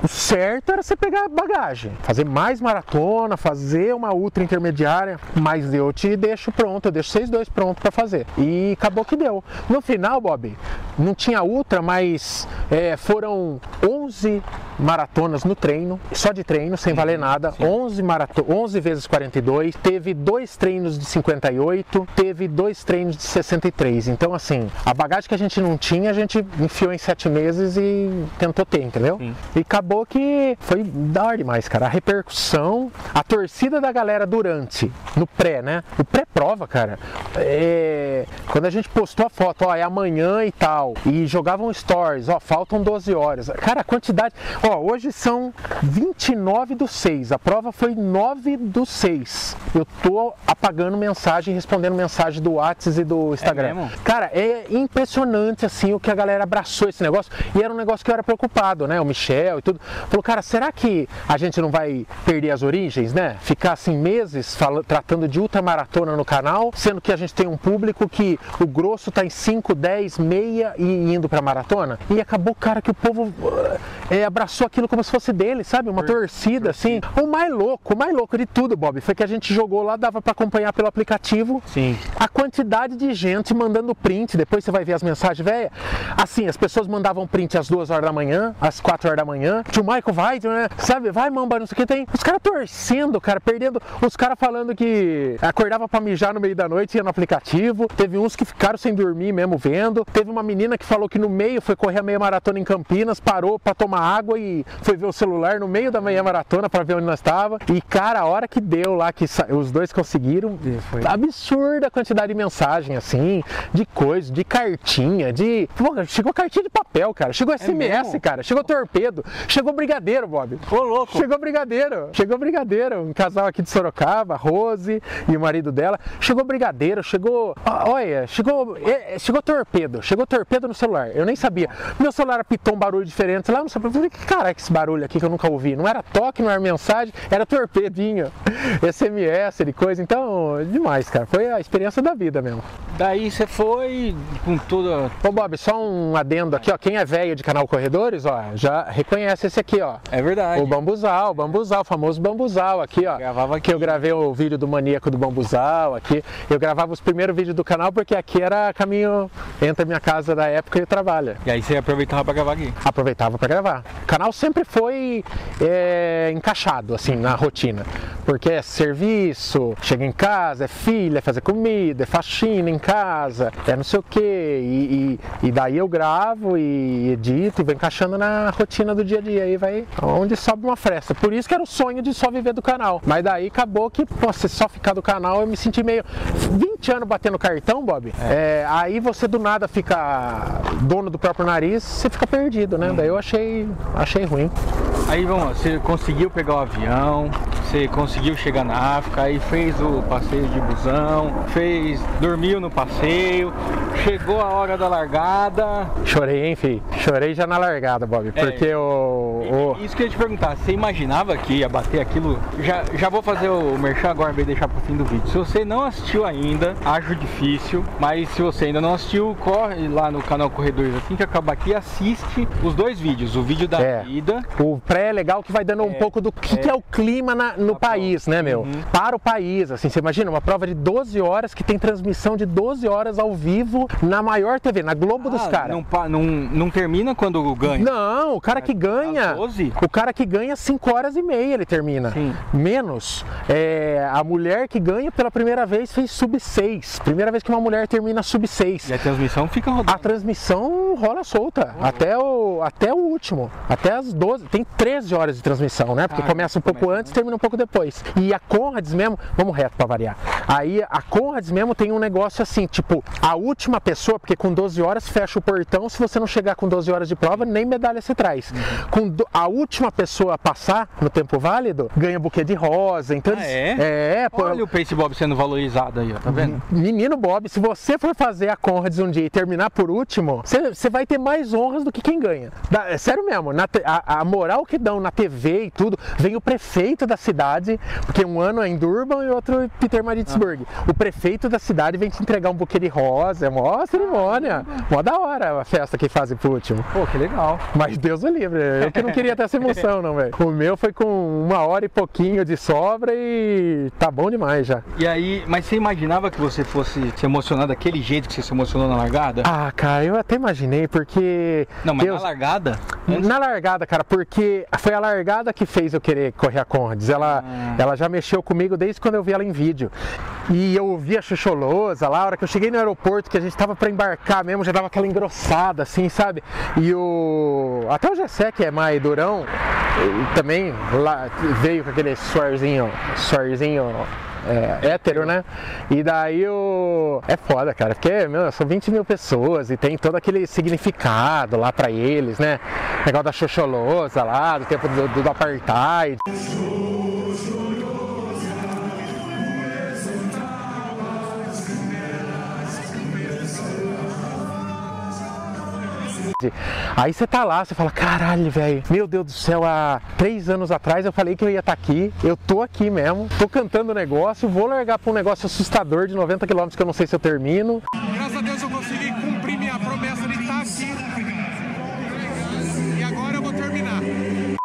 O certo era você pegar bagagem, fazer mais maratona, fazer uma ultra intermediária, mas eu te deixo pronto, eu deixo vocês dois prontos para fazer. E acabou que deu. No final, Bob, não tinha ultra, mas é, foram 11 maratonas no treino, só de treino, sem valer nada, 11, marato 11 vezes 42, teve dois treinos de 58, teve dois treinos de 63. Então, assim, a bagagem que a gente não tinha, a gente enfiou em sete meses e tentou ter, entendeu?
Sim.
E acabou que foi da hora demais, cara. A repercussão, a torcida da galera durante, no pré, né? O pré-prova, cara. é, Quando a gente postou a foto, ó, é amanhã e tal, e jogavam stories, ó, faltam 12 horas. Cara, a quantidade. Ó, hoje são 29 do 6. A prova foi 9 do 6. Eu tô apagando mensagem, respondendo mensagem do WhatsApp e do Instagram.
mesmo?
Cara, é impressionante assim o que a galera abraçou esse negócio. E era um negócio que eu era preocupado, né? O Michel e tudo. Falou, cara, será que a gente não vai perder as origens, né? Ficar assim meses fala- tratando de ultramaratona no canal, sendo que a gente tem um público que o grosso tá em 5, 10, meia e indo pra maratona. E acabou, cara, que o povo é, abraçou aquilo como se fosse dele, sabe? Uma torcida, assim. O mais louco, o mais louco de tudo, Bob, foi que a gente jogou lá, dava pra acompanhar pelo aplicativo.
Sim.
A quantidade de gente mandando print, depois você vai ver as mensagens, velho. Assim, as pessoas mandavam print às duas horas da manhã, às quatro horas da manhã. Tio Michael vai, né? Sabe, vai, mamba, não sei o que tem. Os caras torcendo, cara, perdendo. Os caras falando que acordava pra mijar no meio da noite, ia no aplicativo. Teve uns que ficaram sem dormir mesmo vendo. Teve uma menina que falou que no meio foi correr a meia maratona em Campinas, parou pra tomar água e foi ver o celular no meio da meia maratona pra ver onde nós estava. E, cara, a hora que deu lá, que os dois conseguiram,
Foi.
absurda a quantidade de mensagem, assim, de coisa, de cartinha, de. Pô, chegou cartinha de papel, cara. Chegou SMS,
mesmo?
cara. Chegou torpedo. Chegou brigadeiro, Bob.
Ô, louco.
Chegou brigadeiro. Chegou brigadeiro. Um casal aqui de Sorocaba, Rose e o marido dela. Chegou brigadeiro, chegou. Olha, chegou. é, é, Chegou torpedo. Chegou torpedo no celular. Eu nem sabia. Meu celular apitou um barulho diferente lá, não sabia. Eu falei, que cara é esse barulho aqui que eu nunca ouvi? Não era toque, não era mensagem, era torpedinho. SMS de coisa. Então, demais, cara. Foi a experiência da vida mesmo.
Daí você foi com toda.
Ô Bob, só um adendo aqui, ó. Quem é velho de canal Corredores, ó, já reconhece esse aqui, ó.
É verdade.
O bambuzal, o bambuzal, o famoso bambuzal aqui, ó.
Gravava aqui.
Que eu gravei o vídeo do maníaco do bambuzal aqui. Eu gravava os primeiros vídeos do canal porque aqui era caminho entre a minha casa da época e o trabalho.
E aí você aproveitava pra gravar aqui.
Aproveitava para gravar. O canal sempre foi é, encaixado, assim, na rotina. porque é serviço, chega em casa, é filha, é fazer comida, é faxina em casa, é não sei o que, e, e, e, daí eu gravo e edito e vou encaixando na rotina do dia a dia, aí vai onde sobe uma fresta. Por isso que era o sonho de só viver do canal, mas daí acabou que, você só ficar do canal, eu me senti meio 20 anos batendo cartão, Bob, é. É, aí você do nada fica dono do próprio nariz, você fica perdido, né? Hum. Daí eu achei, achei ruim.
Aí vamos, você conseguiu pegar o avião, você conseguiu chegar na África, aí fez o passeio de busão, fez, dormiu no passeio, chegou a hora da largada.
Chorei, hein, filho? Chorei já na largada, Bob, é. porque o,
o, Isso que eu ia te perguntar, você imaginava que ia bater aquilo? Já, já vou fazer o merchan agora, de deixar pro fim do vídeo. Se você não assistiu ainda, acho difícil, mas se você ainda não assistiu, corre lá no canal Corredores assim que acabar aqui assiste os dois vídeos, o vídeo da é. ida.
O pré é legal que vai dando um é, pouco do que é, que é o clima na, no país, né, meu? Uhum. Para o país, assim, você imagina uma prova de 12 horas que tem transmissão de 12 horas ao vivo na maior TV, na Globo ah, dos caras.
Não, não, não termina quando ganha?
Não, o cara que ganha. 12? O cara que ganha 5 horas e meia ele termina. Sim. Menos. É, a mulher que ganha pela primeira vez fez sub 6. Primeira vez que uma mulher termina sub 6.
E a transmissão fica rodando?
A transmissão rola solta. Uhum. Até, o, até o último. Até as 12. Tem 13 horas de transmissão, né? Porque ah, começa um pouco começa, antes e termina um pouco depois. E a Conrads mesmo, vamos reto para variar. Aí a Conrads mesmo tem um negócio assim, tipo, a última pessoa, porque com 12 horas fecha o portão, se você não chegar com 12 horas de prova, nem medalha você traz. Uhum. Com do, a última pessoa a passar no tempo válido, ganha buquê de rosa. Então,
ah, é? É, Olha pô, o Pace Bob sendo valorizado aí, ó, tá vendo?
Menino Bob, se você for fazer a Conrads um dia e terminar por último, você vai ter mais honras do que quem ganha. Da, é sério mesmo, na, a, a moral que dão na TV e tudo, vem o prefeito da cidade, porque um ano é em Durban e outro em Peter Maritzburg. Ah. O prefeito da cidade vem te entregar um buquê de rosa, é mó cerimônia, mó da hora a festa que fazem pro último.
Pô, que legal.
Mas Deus o livre, eu que não queria ter essa emoção, não, velho. O meu foi com uma hora e pouquinho de sobra e tá bom demais já.
E aí, mas você imaginava que você fosse se emocionar daquele jeito que você se emocionou na largada?
Ah, cara, eu até imaginei, porque.
Não, mas Deus... na largada?
Antes... Na largada, cara, porque foi a largada que fez eu querer correr a Conrads. Ela, ah. ela já mexeu comigo desde quando eu vi ela em vídeo. E eu ouvi a Xuxolosa lá, a hora que eu cheguei no aeroporto, que a gente tava para embarcar mesmo, já dava aquela engrossada, assim, sabe? E o. Até o Gessé, que é mais durão, também lá veio com aquele suarzinho, suarzinho é, hétero, né? E daí o. É foda, cara, porque, meu, são 20 mil pessoas e tem todo aquele significado lá pra eles, né? O negócio da xoxolosa lá, do tempo do, do apartheid. Aí você tá lá, você fala, caralho, velho, meu Deus do céu, há três anos atrás eu falei que eu ia estar tá aqui, eu tô aqui mesmo, tô cantando o negócio, vou largar pra um negócio assustador de 90 km que eu não sei se eu termino.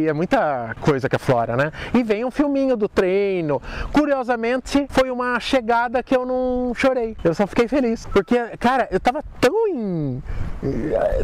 É muita coisa que aflora, né? E vem um filminho do treino. Curiosamente, foi uma chegada que eu não chorei. Eu só fiquei feliz. Porque, cara, eu tava tão em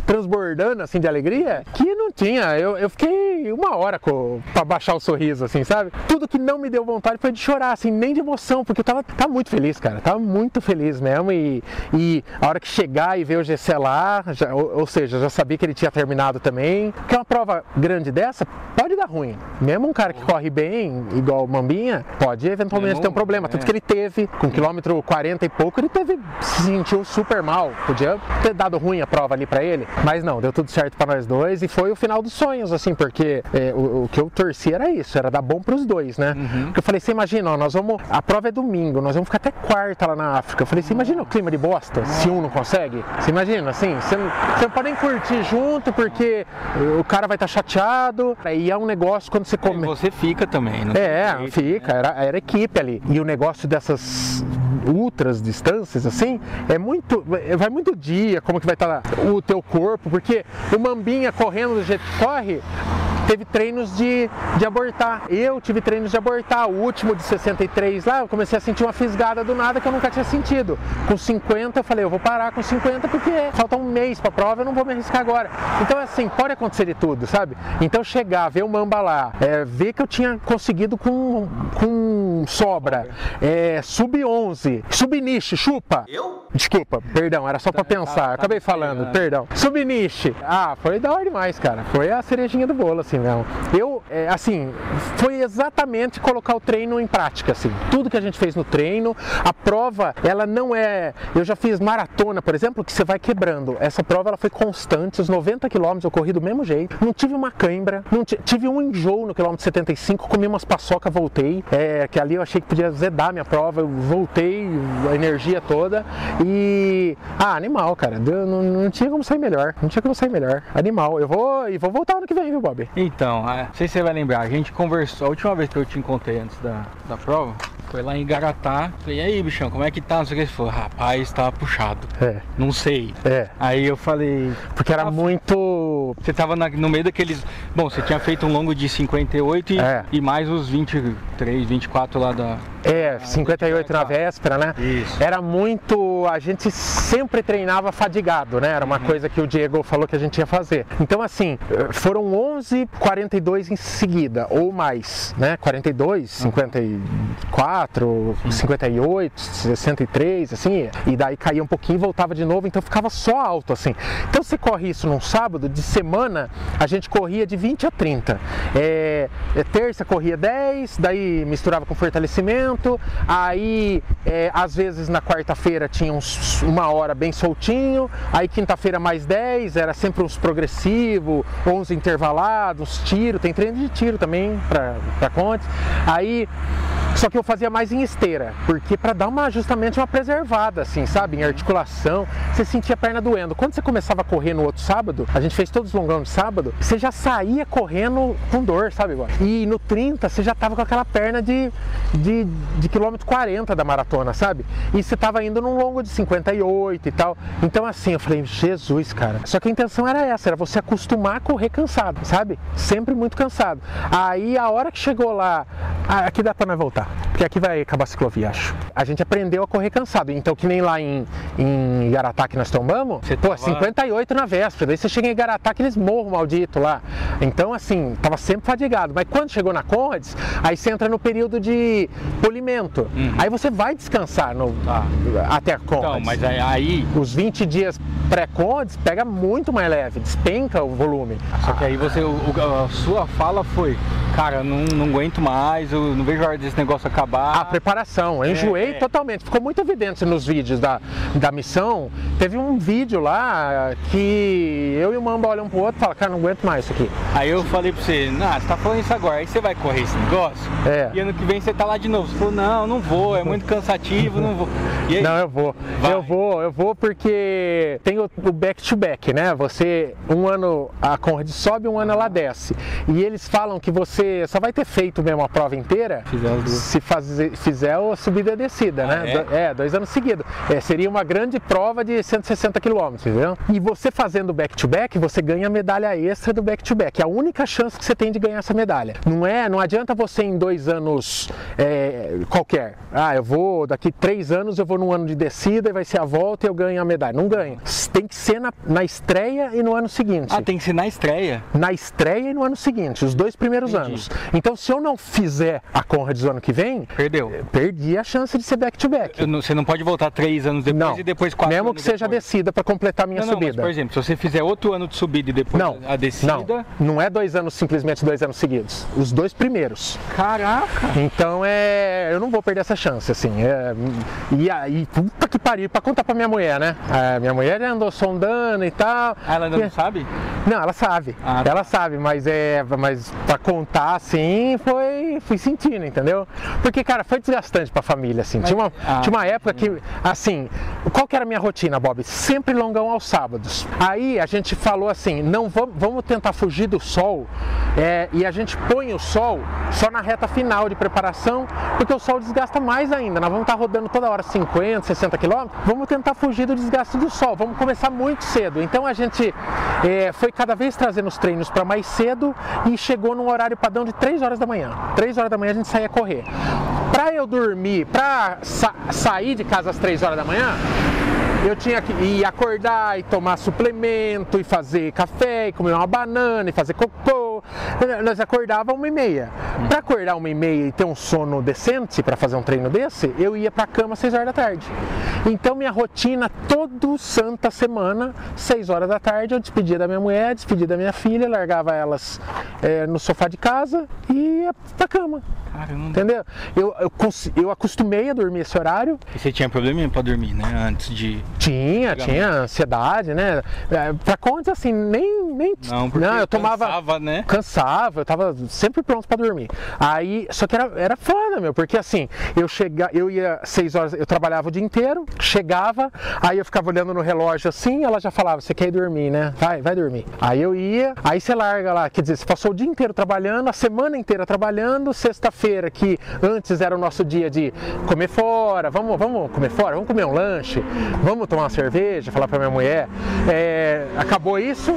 transbordando assim de alegria que não tinha. Eu, eu fiquei uma hora com, pra baixar o sorriso, assim, sabe? Tudo que não me deu vontade foi de chorar, assim, nem de emoção, porque eu tava, tava muito feliz, cara. Tava muito feliz mesmo. E, e a hora que chegar e ver o GC lá, já, ou, ou, seja, já sabia que ele tinha terminado também. Porque uma prova grande dessa pode dar ruim. Mesmo um cara que corre bem, igual o Mambinha, pode eventualmente ter um problema. Tanto é. que ele teve, com quilômetro 40 e pouco, ele teve, se sentiu super mal. Podia ter dado ruim a prova ali para ele. Mas não, deu tudo certo para nós dois e foi o final dos sonhos, assim, porque é, o, o, que eu torci era isso, era dar bom para os dois, né? Uhum. Porque eu falei, você imagina, ó, nós vamos. A prova é domingo, nós vamos ficar até quarta lá na África. Eu falei, você imagina o clima de bosta, se um não consegue? Você imagina, assim, você não, você não pode nem curtir junto porque o cara vai estar tá chateado. E é um negócio quando você come.
Você fica também,
né? É, fica, né? era, era equipe ali. E o negócio dessas ultras distâncias, assim, é muito. Vai muito dia, como que vai estar tá o teu corpo, porque o Mambinha correndo do jeito que corre, teve treinos de, de abortar. Eu tive treinos de abortar. O último de 63 lá, eu comecei a sentir uma fisgada do nada que eu nunca tinha sentido. Com 50, eu falei, eu vou parar com 50 porque falta um mês pra prova, eu não vou me arriscar agora. Então, assim, pode acontecer de tudo, sabe? Então, chegar, ver o Mamba lá, é, ver que eu tinha conseguido com, com sobra, é, sub-11, sub-niche, chupa.
Eu?
Desculpa, perdão, era só pra pensar.
tá
Acabei falando, perdão. Subniche. Ah, foi da hora demais, cara. Foi a cerejinha do bolo, assim mesmo. Eu, é, assim, foi exatamente colocar o treino em prática, assim. Tudo que a gente fez no treino, a prova, ela não é. Eu já fiz maratona, por exemplo, que você vai quebrando. Essa prova, ela foi constante. Os 90 quilômetros eu corri do mesmo jeito. Não tive uma cãibra, não ti- tive um enjoo no quilômetro 75, comi umas paçoca, voltei. É, que ali eu achei que podia zedar minha prova. Eu voltei, a energia toda. E. Ah, animal, cara. Deu- Não, não tinha como sair melhor. Não tinha como sair melhor. Animal. Eu vou. E vou voltar ano que vem, viu, Bob?
Então, é, não sei se você vai lembrar, a gente conversou, a última vez que eu te encontrei antes da, da prova, foi lá em Garatá. Falei, e aí, bichão, como é que tá? Não sei o que. Ele falou, rapaz, tá puxado.
É.
Não sei.
É.
Aí eu falei,
Porque era
Ah,
muito.
você tava na- no meio daqueles. Bom, você tinha feito um longo de 58 e,
É.
e mais os 23, 24 lá da.
É, 58 na véspera, né?
Isso.
Era muito. A gente sempre treinava fadigado, né? Era uma coisa que o Diego falou que a gente ia fazer. Então, assim, foram 11 42 em seguida, ou mais, né? 42, 54, 58, 63, assim. E daí caía um pouquinho e voltava de novo, então ficava só alto, assim. Então, você corre isso num sábado, de semana, a gente corria de 20 a 30. É, é, terça corria 10, daí misturava com fortalecimento, aí é, às vezes na quarta-feira tinha uns- uma hora bem soltinho, aí quinta-feira mais 10, era sempre uns progressivo, 11 intervalados, tiro, tem treino de tiro também para Contes. Aí só que eu fazia mais em esteira, porque para dar uma justamente uma preservada, assim, sabe? Em articulação, você sentia a perna doendo. Quando você começava a correr no outro sábado, a gente fez todos os longão de sábado, você já saía correndo com dor, sabe? E no 30 você já tava com aquela perna de, de, de quilômetro 40 da maratona, sabe? E você tava indo num longo de 58 e tal. Então assim, eu falei, Jesus, cara. Só que a intenção era essa, era você acostumar a correr cansado, sabe? Sempre muito cansado. Aí a hora que chegou lá, aqui dá pra nós voltar, porque aqui vai acabar a ciclovia, acho. A gente aprendeu a correr cansado. Então, que nem lá em, em Igaratá que nós tombamos,
Você
pô,
tava-
58 na véspera. Daí você chega em Igaratá, aqueles morros malditos lá. Então, assim, tava sempre fadigado. Mas quando chegou na Conrads, aí você entra no período de polimento. Aí você vai descansar no,
Tá.
até a Conrads.
Então, mas aí,
Os 20 dias pré-Conrads pega muito mais leve, despenca o volume.
Só que aí você, o- a sua fala foi, cara, não, não aguento mais, eu não vejo a hora desse negócio acabar.
A preparação, eu enjoei
é.
totalmente. Ficou muito evidente nos vídeos da, da missão. Teve um vídeo lá que eu e o Mamba olham um pro outro e falam, cara, não aguento mais isso aqui.
Aí eu falei pra você, nah, você tá falando isso agora, aí você vai correr esse negócio?
É.
E ano que vem você tá lá de novo. Falou, não, não vou, é muito cansativo, não vou.
Não, eu vou.
Vai.
Eu vou, eu vou porque tem o back-to-back, né? Você, um ano a Conrad sobe, um ano ela desce. E eles falam que você só vai ter feito mesmo a prova inteira se fazer, fizer a subida e a descida,
Ah,
né?
é?
É, dois anos seguidos. É, seria uma grande prova de 160 quilômetros, entendeu? E você fazendo back-to-back, você ganha a medalha extra do back-to-back. É a única chance que você tem de ganhar essa medalha. Não é, não adianta você em dois anos é, qualquer. Ah, eu vou, daqui três anos eu vou num ano de descida e vai ser a volta e eu ganho a medalha. Não ganha. Tem que ser na, na estreia e no ano seguinte
Ah, tem que ser na estreia.
na estreia e no ano seguinte, os dois primeiros
Entendi.
anos. Então, se eu não fizer a Conrads do ano que vem,
Perdeu.
perdi a chance de ser back-to-back.
Não- você não pode voltar três anos depois
Não,
e depois quatro
mesmo que seja
depois.
descida para completar a minha
Não, não, mas,
subida.
por exemplo, se você fizer outro ano de subida e depois
não,
a descida.
não, não é dois anos simplesmente dois anos seguidos. Os dois primeiros.
Caraca!
Então é, eu não vou perder essa chance, assim. É, e aí, puta que pariu, pra contar pra minha mulher, né? É, minha mulher andou sondando e tal.
Ela ainda
E-
não sabe?
Não, ela sabe.
Ah, tá.
ela sabe, mas é. Mas pra contar assim, foi. Fui sentindo, entendeu? Porque, cara, foi desgastante pra família, assim. Tinha, uma,
ah,
tinha uma época que, assim, qual que era a minha rotina, Bob? Sempre longão aos sábados. Aí a gente falou assim: não vamos, vamos tentar fugir do sol. é, e a gente põe o sol só na reta final de preparação, porque o sol desgasta mais ainda. Nós vamos estar rodando toda hora 50, 60 quilômetros. Vamos tentar fugir do desgaste do sol. Vamos começar muito cedo. Então a gente é, foi cada vez trazendo os treinos para mais cedo e chegou num horário padrão de 3 horas da manhã. 3 horas da manhã a gente saía correr. Para eu dormir, para sa sair de casa às 3 horas da manhã, eu tinha que ir acordar e tomar suplemento, e fazer café, e comer uma banana, e fazer cocô. Nós acordávamos uma e meia. Para acordar uma e meia e ter um sono decente para fazer um treino desse, eu ia para a cama às 6 horas da tarde. Então minha rotina todo santa semana, 6 horas da tarde, eu despedia da minha mulher, despedia da minha filha, largava elas é, no sofá de casa e ia pra cama.
Caramba.
Entendeu? Eu, eu, eu acostumei a dormir esse horário.
E você tinha probleminha pra dormir, né? Antes de.
Tinha, tinha ansiedade, né? É, pra conta, assim, nem. nem
não, porque
não, eu tomava.
Cansava, né?
Cansava, eu tava sempre pronto pra dormir. Aí, só que era, era foda, meu, porque assim, eu chega, eu ia seis horas, eu trabalhava o dia inteiro, chegava, aí eu ficava olhando no relógio assim, ela já falava, você quer ir dormir, né? Vai, vai dormir. Aí eu ia, aí você larga lá, quer dizer, você passou o dia inteiro trabalhando, a semana inteira trabalhando, sexta-feira, que antes era o nosso dia de comer fora, vamos, vamos comer fora, vamos comer um lanche, vamos tomar uma cerveja, falar pra minha mulher. É, acabou isso,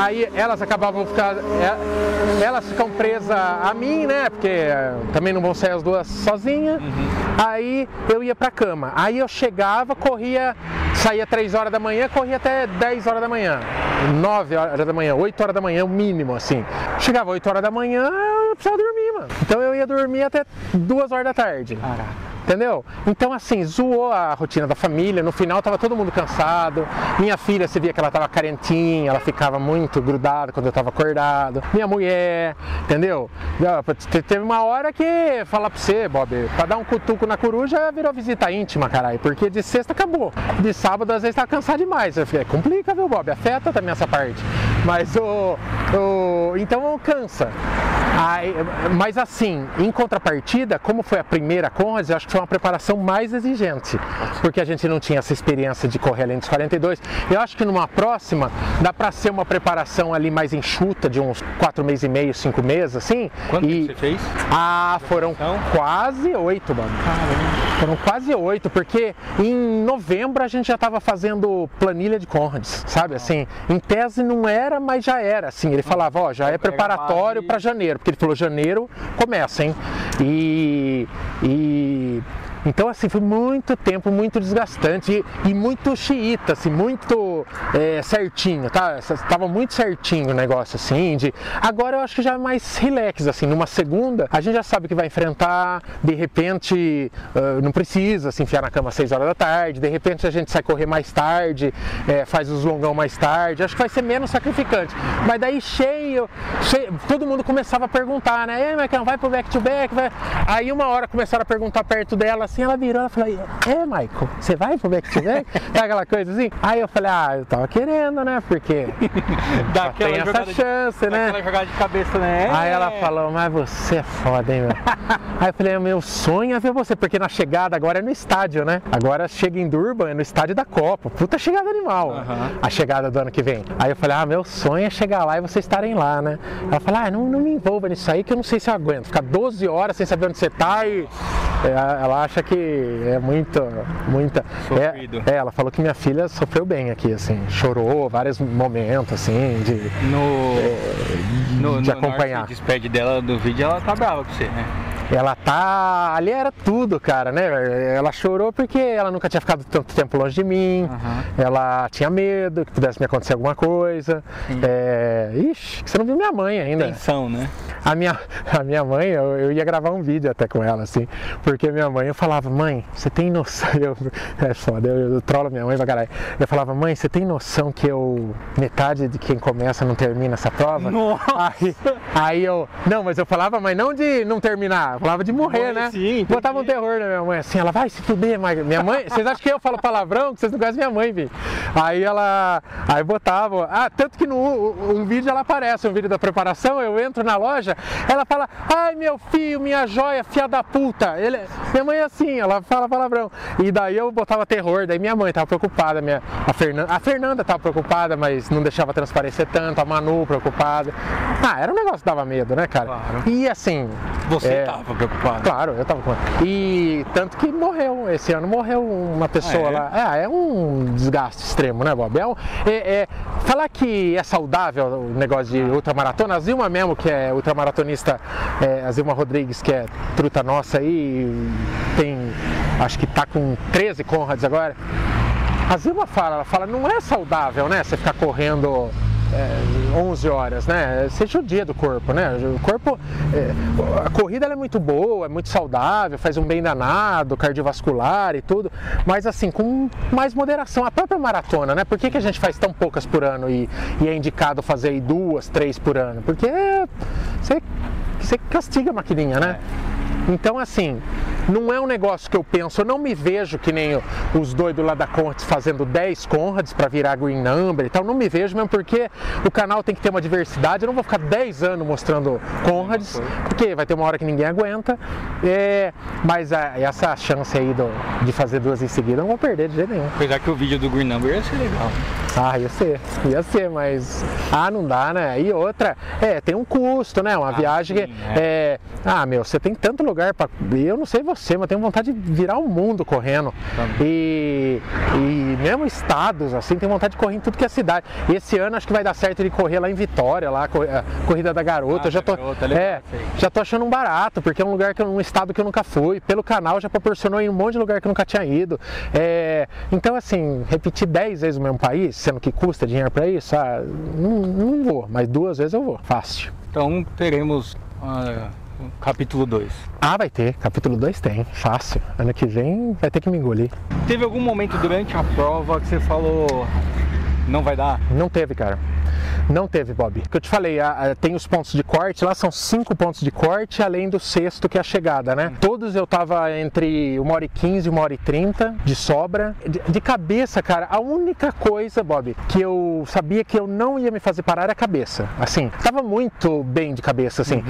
aí elas acabavam ficar, é, elas ficam presas a mim, né? Porque é, também não vão sair as duas sozinhas. Uhum. Aí eu ia pra cama. Aí eu chegava, corria, saía 3 horas da manhã, corria até 10 horas da manhã. 9 horas da manhã, 8 horas da manhã, o mínimo, assim. Chegava 8 horas da manhã, eu precisava dormir, mano. Então eu ia dormir até 2 horas da tarde.
Caraca.
Entendeu? Então, assim, zoou a rotina da família. No final, tava todo mundo cansado. Minha filha, você via que ela tava carentinha, ela ficava muito grudada quando eu tava acordado. Minha mulher, entendeu? Teve uma hora que, falar pra você, Bob, pra dar um cutuco na coruja virou visita íntima, caralho. Porque de sexta acabou. De sábado, às vezes, tá cansado demais. Eu falei, é, complica, viu, Bob? Afeta também essa parte. Mas o. então cansa. Aí, mas assim, em contrapartida, como foi a primeira Conrads, eu acho foi uma preparação mais exigente, porque a gente não tinha essa experiência de correr além dos 42. Eu acho que numa próxima dá para ser uma preparação ali mais enxuta, de uns 4 meses e meio, 5 meses, assim.
Quanto e... você fez?
Ah, foram quase oito, mano. Caramba. Foram quase oito, porque em novembro a gente já estava fazendo planilha de Conrads, sabe? Assim, em tese não era, mas já era. Assim, ele falava, ó, já é preparatório para janeiro, porque ele falou janeiro começa, hein? E, e então, assim, foi muito tempo, muito desgastante e, muito xiita, assim, muito é, certinho, tá? Tava muito certinho o negócio, assim, de... Agora eu acho que já é mais relax, assim, numa segunda, a gente já sabe que vai enfrentar, de repente, uh, não precisa se enfiar na cama às 6 horas da tarde, de repente a gente sai correr mais tarde, é, faz os longão mais tarde, acho que vai ser menos sacrificante. Mas daí cheio, cheio todo mundo começava a perguntar, né? Ei, Maicon, vai pro back-to-back? Vai... Aí uma hora começaram a perguntar perto dela, assim, ela virou, ela falou, é, Michael, você vai pro back to back? tá aquela coisa assim? Aí eu falei, ah, eu tava querendo, né? Porque
Dá tem
essa chance,
de,
né?
Aquela jogada de cabeça, né?
Aí ela falou, mas você é foda, hein, meu? Aí eu falei, meu sonho é ver você, porque na chegada agora é no estádio, né? Agora chega em Durban, é no estádio da Copa. Puta chegada animal, uhum. a chegada do ano que vem. Aí eu falei, ah, meu sonho é chegar lá e vocês estarem lá, né? Ela falou, ah, não, não me envolva nisso aí que eu não sei se eu aguento. Ficar 12 horas sem saber onde você tá e é, ela acha que é muito, muita. É, é, ela falou que minha filha sofreu bem aqui, assim, chorou vários momentos, assim, de,
no,
é, no, de
no,
acompanhar.
No despede dela do vídeo, ela tá brava com você, né?
Ela tá. Ali era tudo, cara, né? Ela chorou porque ela nunca tinha ficado tanto tempo longe de mim, uhum. ela tinha medo que pudesse me acontecer alguma coisa. É... Ixi, você não viu minha mãe ainda.
Tensão, né?
A minha, a minha mãe, eu, eu ia gravar um vídeo até com ela, assim, porque minha mãe, eu falava, mãe, você tem noção. Eu, é foda, eu, eu trolo minha mãe pra caralho. Eu falava, mãe, você tem noção que eu. metade de quem começa não termina essa prova?
Nossa!
Aí, aí eu. Não, mas eu falava, mas não de não terminar falava de morrer, né?
Sim,
Botava um terror na minha mãe, assim, ela vai se fuder, mas minha mãe, vocês acham que eu falo palavrão? Que vocês não conhecem minha mãe, vi? Aí ela, aí botava, ah, tanto que no um vídeo ela aparece, um vídeo da preparação, eu entro na loja, ela fala, ai meu filho, minha joia, fia da puta. Ele, minha mãe é assim, ela fala palavrão. E daí eu botava terror, daí minha mãe tava preocupada, minha, a Fernanda, a Fernanda tava preocupada, mas não deixava transparecer tanto, a Manu preocupada. Ah, era um negócio que dava medo, né, cara?
Claro.
E assim,
Você
É.
tava preocupado.
Claro, eu tava com. E tanto que morreu, esse ano morreu uma pessoa
Ah, é?
lá. É, é um desgaste extremo, né, Bob? É, um- é- é- falar que é saudável o negócio de ultramaratona, a Zilma mesmo, que é ultramaratonista, é, a Zilma Rodrigues, que é truta nossa aí, tem. Acho que tá com 13 Conrads agora. A Zilma fala, ela fala, não é saudável, né? Você ficar correndo é, 11 horas, né? Você judia do corpo, né? O corpo, é, a corrida é muito boa, é muito saudável, faz um bem danado, cardiovascular e tudo, mas assim, com mais moderação. A própria maratona, né? Por que, que a gente faz tão poucas por ano e, e é indicado fazer duas, três por ano? Porque você, você castiga a maquininha, né? Então, assim, não é um negócio que eu penso, eu não me vejo que nem os doidos lá da Conrads fazendo 10 Conrads para virar Green Number e tal, não me vejo mesmo porque o canal tem que ter uma diversidade, eu não vou ficar 10 anos mostrando Conrads, porque vai ter uma hora que ninguém aguenta, É, mas a- essa chance aí do- de fazer duas em seguida eu não vou perder de jeito nenhum.
Apesar que o vídeo do Green Number ia ser legal.
Ah, ia ser, ia ser, mas. Ah, não dá, né? E outra, é, tem um custo, né? Uma viagem que.
sim,
É. Ah, meu, você tem tanto lugar pra. Eu não sei você, mas eu tenho vontade de virar o mundo correndo. E, e mesmo estados, assim, tenho vontade de correr em tudo que é cidade. Esse ano acho que vai dar certo de correr lá em Vitória, lá, a a Corrida da Garota.
Ah,
eu já tô.
Garota, legal
é, já tô achando um barato, porque é um lugar que um estado que eu nunca fui. Pelo canal já proporcionou em um monte de lugar que eu nunca tinha ido. É, então, assim, repetir 10 vezes o mesmo país, sendo que custa dinheiro pra isso, ah, não, não vou, mas duas vezes eu vou, fácil.
Então teremos o capítulo 2.
Ah, vai ter, capítulo 2 tem, fácil. Ano que vem vai ter que me engolir.
Teve algum momento durante a prova que você falou não vai dar?
Não teve, cara. Não teve, Bob. Que eu te falei, a- a- tem os pontos de corte, lá são cinco pontos de corte, além do sexto que é a chegada, né? Todos eu tava entre uma hora e 15 e uma hora e 30 de sobra. De, de cabeça, cara, a única coisa, Bob, que eu sabia que eu não ia me fazer parar era a cabeça. Assim, tava muito bem de cabeça, assim.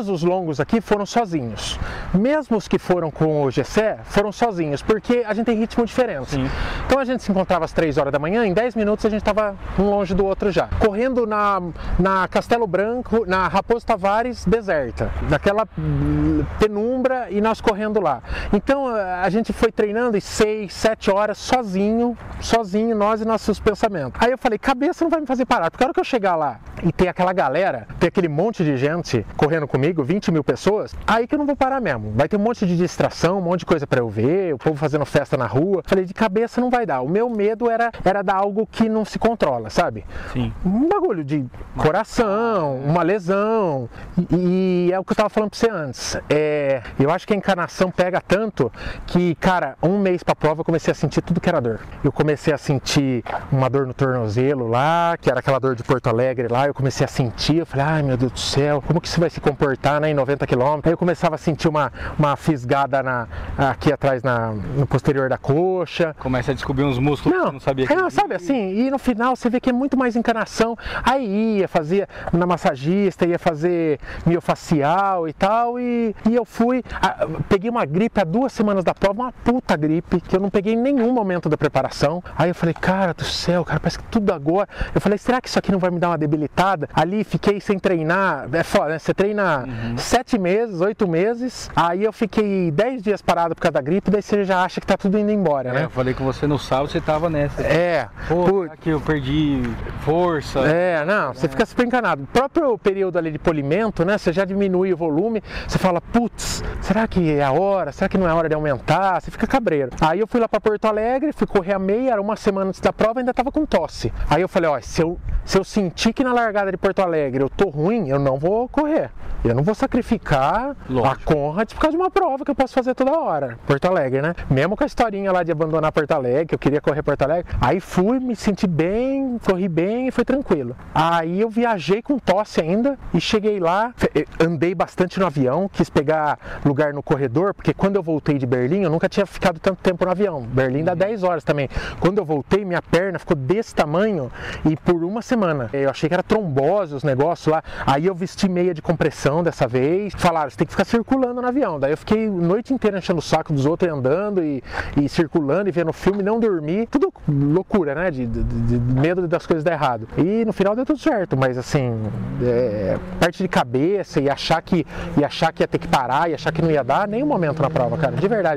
Todos os longos aqui foram sozinhos. Mesmo os que foram com o Gessé, foram sozinhos, porque a gente tem ritmo diferente.
Sim.
Então a gente se encontrava às 3 horas da manhã, em 10 minutos a gente estava um longe do outro já. Correndo na, na Castelo Branco, na Raposo Tavares, deserta. Naquela hum, penumbra e nós correndo lá. Então a gente foi treinando em 6, 7 horas sozinho, sozinho, nós e nossos pensamentos. Aí eu falei, cabeça não vai me fazer parar, porque a hora que eu chegar lá e ter aquela galera, ter aquele monte de gente correndo comigo, 20 mil pessoas, aí que eu não vou parar mesmo. Vai ter um monte de distração, um monte de coisa para eu ver, o povo fazendo festa na rua. Falei, de cabeça não vai dar. O meu medo era, era dar algo que não se controla, sabe?
Sim.
um bagulho de coração, uma lesão. E, e é o que eu tava falando pra você antes. É, eu acho que a encarnação pega tanto que, cara, um mês pra prova eu comecei a sentir tudo que era dor. Eu comecei a sentir uma dor no tornozelo lá, que era aquela dor de Porto Alegre lá. Eu comecei a sentir, eu falei, ai meu Deus do céu, como que isso vai se comportar né, em 90 quilômetros? Aí eu começava a sentir uma, uma fisgada na, aqui atrás na, no posterior da coxa.
Começa a descobrir uns músculos que
Não,
você não sabia que existia.
sabe assim, e no final você vê que é muito mais encarnação. Aí ia, fazia na massagista, ia fazer miofacial e tal, e, e eu fui, ah, peguei uma gripe há duas semanas da prova, uma puta gripe, que eu não peguei em nenhum momento da preparação. Aí eu falei, cara do céu, cara, parece que tudo agora. Eu falei, será que isso aqui não vai me dar uma debilitada? Ali fiquei sem treinar, é foda, né? Você treina sete meses, oito meses, aí eu fiquei dez dias parado por causa da gripe, daí você já acha que tá tudo indo embora,
É,
né?
eu falei com você no sábado, você tava nessa.
É,
Pô, será que eu perdi força?
É, não, você fica super encanado. O próprio período ali de polimento, né? Você já diminui o volume, você fala, putz, será que é a hora? Será que não é a hora de aumentar? Você fica cabreiro. Aí eu fui lá pra Porto Alegre, fui correr a meia, era uma semana antes da prova, ainda tava com tosse. Aí eu falei, ó, se eu, se eu sentir que na largada de Porto Alegre eu tô ruim, eu não vou correr. Eu não vou sacrificar a
Lógico.
Conrad por causa de uma prova que eu posso fazer toda hora. Porto Alegre, né? Mesmo com a historinha lá de abandonar Porto Alegre, que eu queria correr Porto Alegre. Aí fui, me senti bem, corri bem e foi tranquilo. Aí eu viajei com tosse ainda e cheguei lá, eh, andei bastante no avião, quis pegar lugar no corredor, porque quando eu voltei de Berlim, eu nunca tinha ficado tanto tempo no avião. Berlim dá 10 horas também. Quando eu voltei, minha perna ficou desse tamanho e por uma semana. Eu achei que era trombose os negócios lá. Aí eu vesti meia de compressão, avião dessa vez. Falaram, você tem que ficar circulando no avião. Daí eu fiquei noite inteira enchendo o saco dos outros andando e, e circulando e vendo filme, não dormir. Tudo loucura, né? De, de, de medo das coisas dar errado. E no final deu tudo certo, mas assim, é, parte de cabeça e achar que, e achar que ia ter que parar e achar que não ia dar, nenhum momento na prova, cara, de verdade.